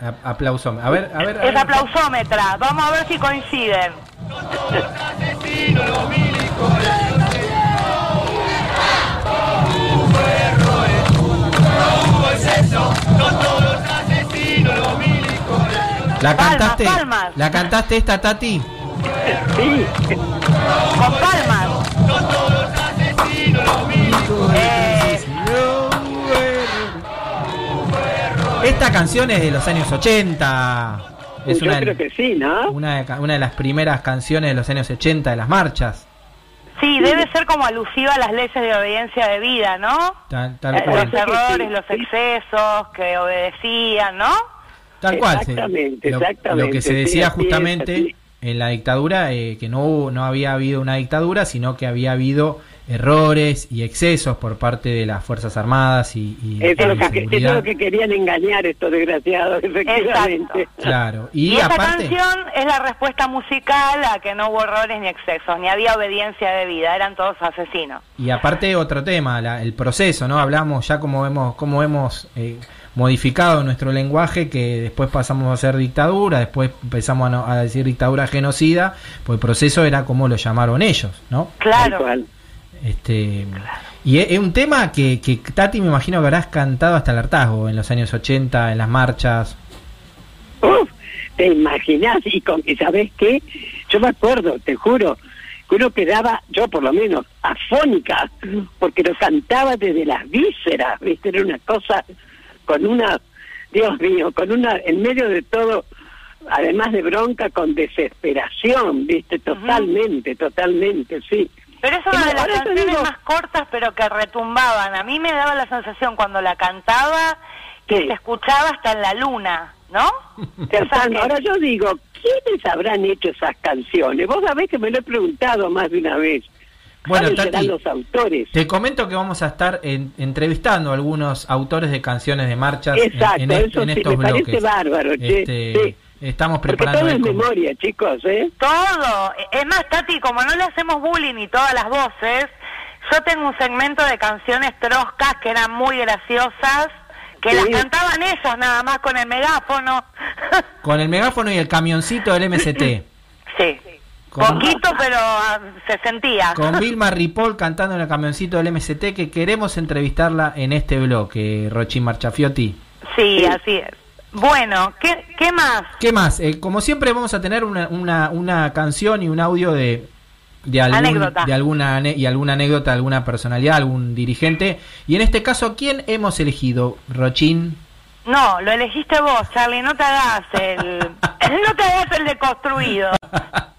A- aplauso. A ver, a ver. a ver. Es aplausómetra. Vamos a ver si coinciden. La cantaste. Palmas, palmas. La cantaste esta, Tati. Sí. Con palmas. Eh, Esta canción es de los años 80. Es Yo una, creo que sí, ¿no? una, de ca- una de las primeras canciones de los años 80 de las marchas. sí, debe ser como alusiva a las leyes de obediencia de vida, ¿no? Tal, tal Eh, cual. los errores, los excesos que obedecían, ¿no? Tal cual. Exactamente, lo, exactamente, lo que se decía justamente en la dictadura, eh, que no, hubo- no había habido una dictadura, sino que había habido errores y excesos por parte de las Fuerzas Armadas y, y Eso es, de lo que, eso es lo que querían engañar estos desgraciados, efectivamente. Claro. Y, Y, esa aparte, canción es la respuesta musical a que no hubo errores ni excesos, ni había obediencia de vida, eran todos asesinos. y aparte otro tema, la- el proceso, ¿no? Hablamos ya como hemos, como hemos eh, modificado nuestro lenguaje, que después pasamos a ser dictadura, después empezamos a, no- a decir dictadura genocida, pues el proceso era como lo llamaron ellos, ¿no? Claro. Este, y es, es un tema que, que Tati me imagino que habrás cantado hasta el hartazgo en los años 80, en las marchas. Uf, te imaginas y con y sabes qué yo me acuerdo te juro que uno quedaba yo por lo menos afónica porque lo cantaba desde las vísceras viste era una cosa con una Dios mío con una en medio de todo además de bronca con desesperación viste totalmente totalmente sí Pero es una de las canciones digo- más cortas pero que retumbaban. A mí me daba la sensación cuando la cantaba que se escuchaba hasta en la luna, ¿no? Ahora yo digo, ¿quiénes habrán hecho esas canciones? Vos sabés que me lo he preguntado más de una vez. Bueno, ¿Cuáles serán Tati, los autores? Te comento que vamos a estar en- entrevistando a algunos autores de canciones de marchas en- Exacto, en, est- eso en sí, estos me parece bárbaro, che, Este, sí. Estamos Porque preparando todo es memoria, chicos, ¿eh? Todo. Es más, Tati, como no le hacemos bullying y todas las voces, yo tengo un segmento de canciones troscas que eran muy graciosas, que Sí. las cantaban ellos nada más con el megáfono. con el megáfono y el camioncito del MST. sí. Con- Poquito, pero ah, se sentía. Con Vilma Ripoll cantando en el camioncito del MST que queremos entrevistarla en este bloque, Rochi Marchafiotti. Sí, así es. Bueno, ¿qué, qué más? ¿Qué más? Eh, como siempre vamos a tener una, una, una canción y un audio de, de, algún, Anécdota. de alguna y alguna anécdota, alguna personalidad, algún dirigente. Y en este caso, ¿quién hemos elegido? Rochín. No, lo elegiste vos, Charlie, no te hagas el... no te hagas el deconstruido.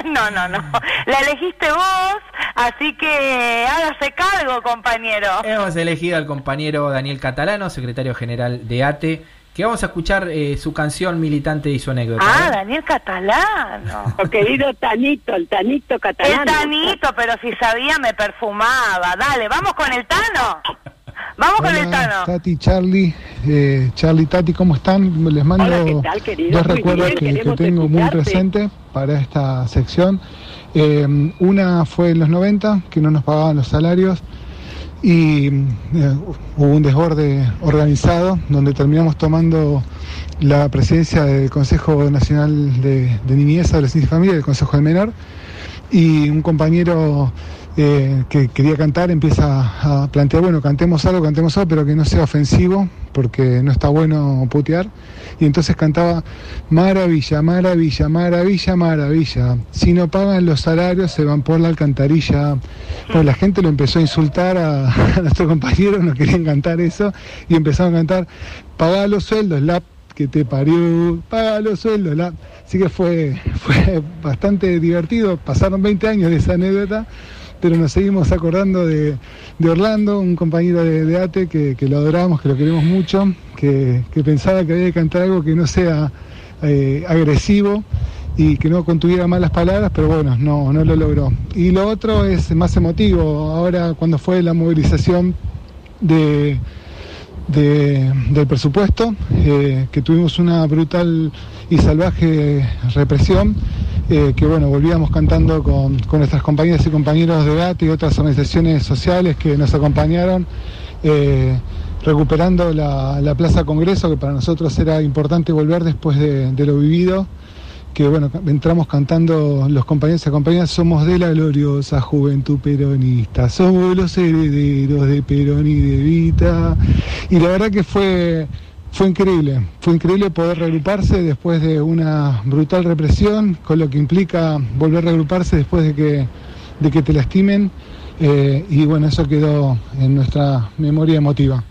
no, no, no. La elegiste vos, así que hágase cargo, compañero. Hemos elegido al compañero Daniel Catalano, secretario general de ATE, que vamos a escuchar eh, su canción militante y su anécdota. Ah, ¿eh? Daniel Catalano. O querido Tanito, el Tanito El catalano. Tanito, pero si sabía me perfumaba. Dale, vamos con el Tano. Vamos con el Tano. Tati, Charlie, eh, Charlie, Tati, ¿cómo están? Les mando Hola, ¿qué tal, querido? dos Muy recuerdos bien, que, tengo muy presentes para esta sección. Eh, una fue en los 90, que no nos pagaban los salarios, y eh, hubo un desborde organizado donde terminamos tomando la presidencia del Consejo Nacional de, de Niñez, Adolescencia y Familia, del Consejo del Menor, y un compañero eh, que quería cantar empieza a plantear, bueno, cantemos algo, cantemos algo, pero que no sea ofensivo, porque no está bueno putear. Y entonces cantaba, maravilla, maravilla, maravilla, maravilla. Si no pagan los salarios, se van por la alcantarilla. Pues la gente lo empezó a insultar a, a nuestro compañero, no querían cantar eso, y empezaron a cantar, paga los sueldos, la que te parió, paga los sueldos. La... Así que fue, fue bastante divertido. Pasaron 20 años de esa anécdota, pero nos seguimos acordando de, Orlando, un compañero de, ATE que, lo adoramos, que lo queremos mucho, que, pensaba que había que cantar algo que no sea eh, agresivo y que no contuviera malas palabras, pero bueno, no, no lo logró. Y lo otro es más emotivo. Ahora cuando fue la movilización de de- del presupuesto, eh, que tuvimos una brutal y salvaje represión, eh, que bueno, volvíamos cantando con, con nuestras compañeras y compañeros de GAT y otras organizaciones sociales que nos acompañaron, eh, recuperando la, la Plaza Congreso, que para nosotros era importante volver después de, de lo vivido que bueno, entramos cantando los compañeros y compañeras, somos de la gloriosa juventud peronista, somos los herederos de Perón y de Vita. Y la verdad que fue, fue increíble, fue increíble poder reagruparse después de una brutal represión, con lo que implica volver a reagruparse después de que, de que te lastimen. eh, y bueno, eso quedó en nuestra memoria emotiva.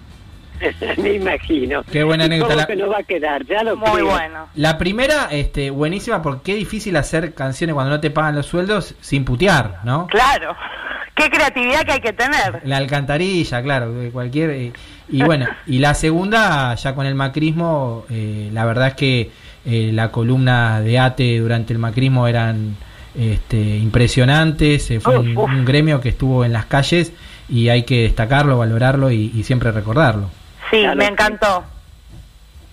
Me imagino. Qué buena ¿Y anécdota. cómo La- que nos va a quedar? Ya lo Muy creo. bueno. La primera, este, buenísima, porque qué difícil hacer canciones cuando no te pagan los sueldos sin putear, ¿no? Claro. Qué creatividad que hay que tener. La alcantarilla, claro, cualquier. eh, y bueno, y la segunda, ya con el macrismo, eh, la verdad es que eh, la columna de ATE durante el macrismo eran este, impresionantes. eh, fue un, Uf, uf. un gremio que estuvo en las calles y hay que destacarlo, valorarlo y, y siempre recordarlo. Sí, me encantó.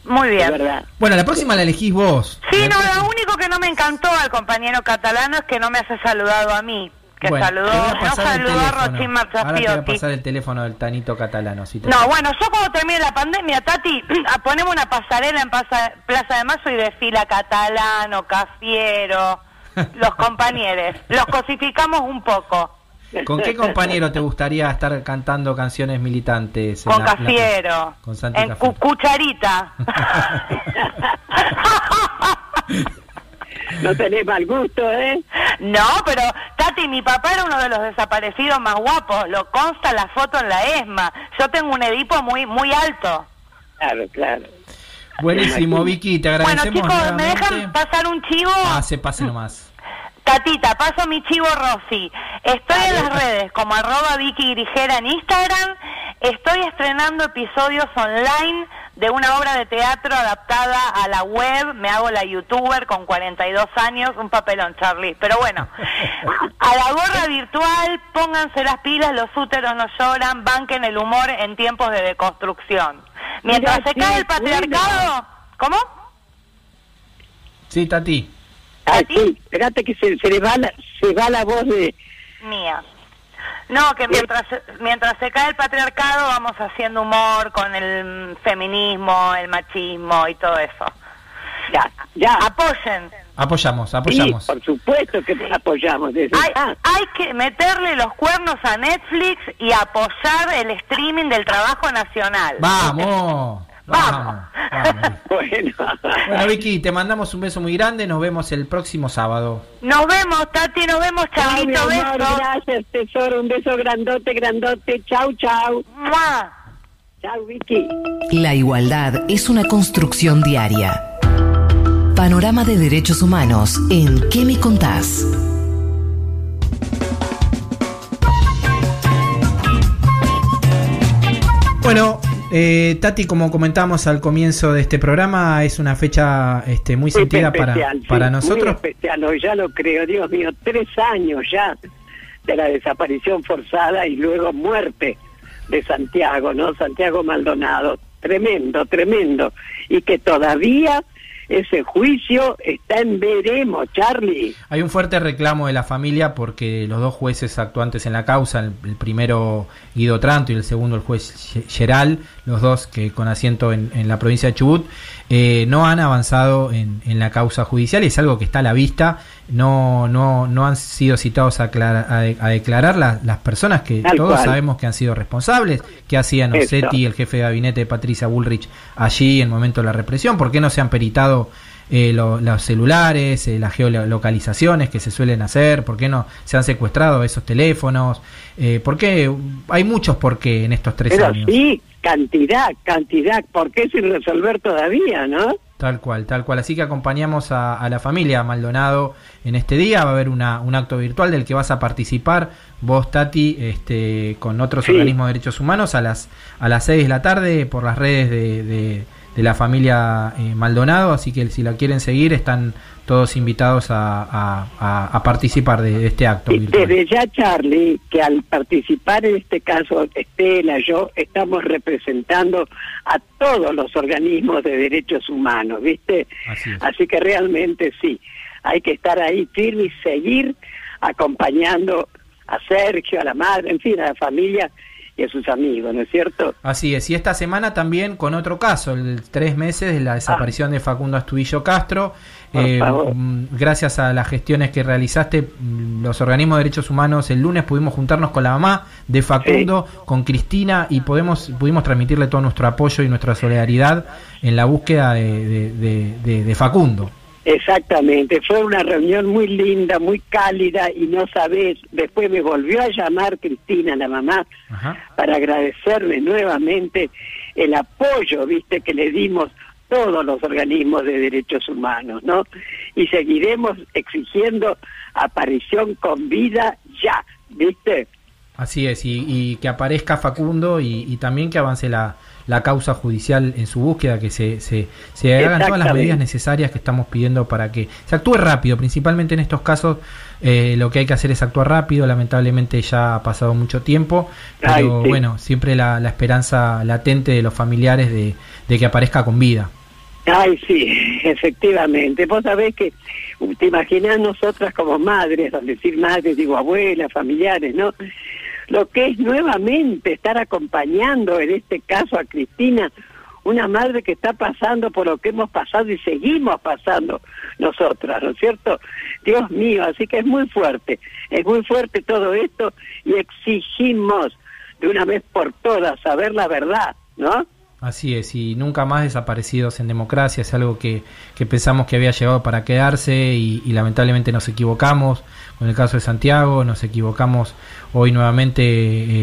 Muy bien. verdad. Bueno, la próxima la elegís vos. Sí, La no, próxima- lo único que no me encantó al compañero catalano es que no me hace saludado a mí. Que Bueno, saludó, no saludó a. Rochín Ahora te voy a pasar el teléfono del Tanito catalano. Si te No, bueno, yo cuando termine la pandemia, Tati, ponemos una pasarela en Plaza, Plaza de Mayo y desfila catalano, cafiero, los compañeros. Los cosificamos un poco. ¿Con qué compañero te gustaría estar cantando canciones militantes? en Con la- la- Cafiero. Con Santi en Cafiero. cu- cucharita. No tenés mal gusto, ¿eh? No, pero Tati, mi papá era uno de los desaparecidos más guapos. Lo consta la foto en la ESMA. Yo tengo un Edipo muy muy alto. Claro, claro. Buenísimo, Vicky, te Bueno, agradecemos. chicos, ¿me nuevamente. dejan pasar un chivo? Pase, pase nomás. Tatita, paso mi chivo Rosy. Estoy en las redes como arroba Vicky Grigera en Instagram. Estoy estrenando episodios online de una obra de teatro adaptada a la web, me hago la youtuber con 42 años, un papelón, Charlie. Pero bueno, a la gorra virtual, pónganse las pilas, los úteros no lloran, banquen el humor en tiempos de deconstrucción. Mientras se cae el patriarcado, ¿cómo? Sí, Tati. Ah, sí, espérate que se, se le va la, se va la voz de... Mía. No, que mientras, mientras se cae el patriarcado vamos haciendo humor con el feminismo, el machismo y todo eso. Ya, ya. Apoyen. Apoyamos, apoyamos. Sí, por supuesto que apoyamos. Desde Hay, hay que meterle los cuernos a Netflix y apoyar el streaming del trabajo nacional. Vamos, vamos, vamos. Bueno. Bueno, Vicky, te mandamos un beso muy grande. Nos vemos el próximo sábado. Nos vemos, Tati, nos vemos, Chavito, besos. gracias, tesoro. Un beso grandote, grandote. Chau, chau. ¡Mua! Chau, Vicky. La igualdad es una construcción diaria. Panorama de Derechos Humanos en ¿Qué me contás? Bueno, eh, Tati, como comentamos al comienzo de este programa, es una fecha este, muy sentida para, especial, sí, para muy nosotros. especial, hoy ya lo creo, Dios mío, tres años ya de la desaparición forzada y luego muerte de Santiago, ¿no? Santiago Maldonado. Tremendo, tremendo. Y que todavía ese juicio está en veremos, Charlie. Hay un fuerte reclamo de la familia porque los dos jueces actuantes en la causa, el, primero Guido Tranto y el segundo el juez Ge- Geral, los dos que con asiento en, en la provincia de Chubut, eh, no han avanzado en, en la causa judicial y es algo que está a la vista. No, no, no han sido citados a, aclara- a de- a declarar la- las personas que Tal todos cual. sabemos que han sido responsables, que hacían Eso. Ossetti, el jefe de gabinete de Patricia Bullrich, allí en el momento de la represión. ¿Por qué no se han peritado eh, lo- los celulares, eh, las geolocalizaciones que se suelen hacer? ¿Por qué no se han secuestrado esos teléfonos? Eh, ¿Por qué? Hay muchos por qué en estos tres Pero años. sí, cantidad, cantidad, ¿por qué sin resolver todavía, no? Tal cual, tal cual. Así que acompañamos a, a la familia Maldonado en este día. Va a haber una, un acto virtual del que vas a participar vos, Tati, este, con otros Sí. organismos de derechos humanos a las a las 6 de la tarde por las redes de, de- de la familia eh, Maldonado. Así que si la quieren seguir, están todos invitados a, a- a- a participar de, de este acto Y virtual. Desde ya, Charlie, que al participar en este caso, Estela, yo, estamos representando a todos los organismos de derechos humanos, ¿viste? Así. Así que realmente sí, hay que estar ahí firme y seguir acompañando a Sergio, a la madre, en fin, a la familia y a sus amigos, ¿no es cierto? Así es, y esta semana también con otro caso, el tres meses de la desaparición de Facundo Astudillo Castro. Eh, mm, gracias a las gestiones que realizaste, mm, los organismos de derechos humanos, el lunes pudimos juntarnos con la mamá de Facundo, con Cristina, y podemos, pudimos transmitirle todo nuestro apoyo y nuestra solidaridad en la búsqueda de, de- de- de- de Facundo. Exactamente, fue una reunión muy linda, muy cálida y no sabés, después me volvió a llamar Cristina, la mamá, Ajá. para agradecerle nuevamente el apoyo, viste, que le dimos todos los organismos de derechos humanos, ¿no? Y seguiremos exigiendo aparición con vida ya, ¿viste? Así es, y, y que aparezca Facundo y, y también que avance la, la causa judicial en su búsqueda, que se, se, se hagan todas las medidas necesarias que estamos pidiendo para que se actúe rápido, principalmente en estos casos eh, lo que hay que hacer es actuar rápido, lamentablemente ya ha pasado mucho tiempo, pero Ay, sí. bueno, siempre la, la esperanza latente de los familiares de, de que aparezca con vida. Ay, sí, efectivamente. Vos sabés que te imaginás nosotras como madres, al decir madres, digo abuelas, familiares, ¿no? Lo que es nuevamente estar acompañando, en este caso a Cristina, una madre que está pasando por lo que hemos pasado y seguimos pasando nosotras, ¿no es cierto? Dios mío, así que es muy fuerte, es muy fuerte todo esto y exigimos de una vez por todas saber la verdad, ¿no? Así es, y nunca más desaparecidos en democracia, es algo que, que pensamos que había llegado para quedarse y, y lamentablemente nos equivocamos con el caso de Santiago, nos equivocamos hoy nuevamente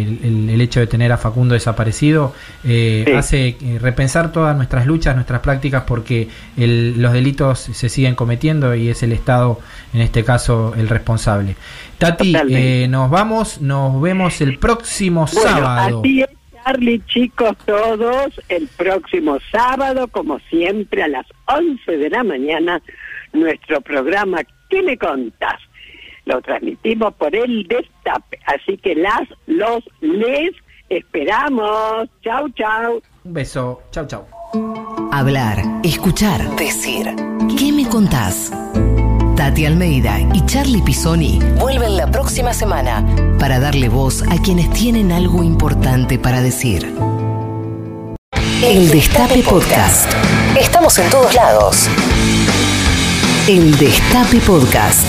el, el- el hecho de tener a Facundo desaparecido, eh, Sí. hace eh, repensar todas nuestras luchas, nuestras prácticas, porque el- los delitos se siguen cometiendo y es el Estado, en este caso, el responsable. Tati, eh, nos vamos, nos vemos el próximo Bueno, sábado. Charlie, chicos todos, el próximo sábado, como siempre, a las 11 de la mañana, nuestro programa ¿Qué me contás? Lo transmitimos por el Destape, así que las, los, les esperamos. Chau, chau. Un beso. Chau, chau. Hablar, escuchar, decir. ¿Qué me contás? Tati Almeida y Charlie Pisoni vuelven la próxima semana para darle voz a quienes tienen algo importante para decir. El Destape Podcast. Estamos en todos lados. El Destape Podcast.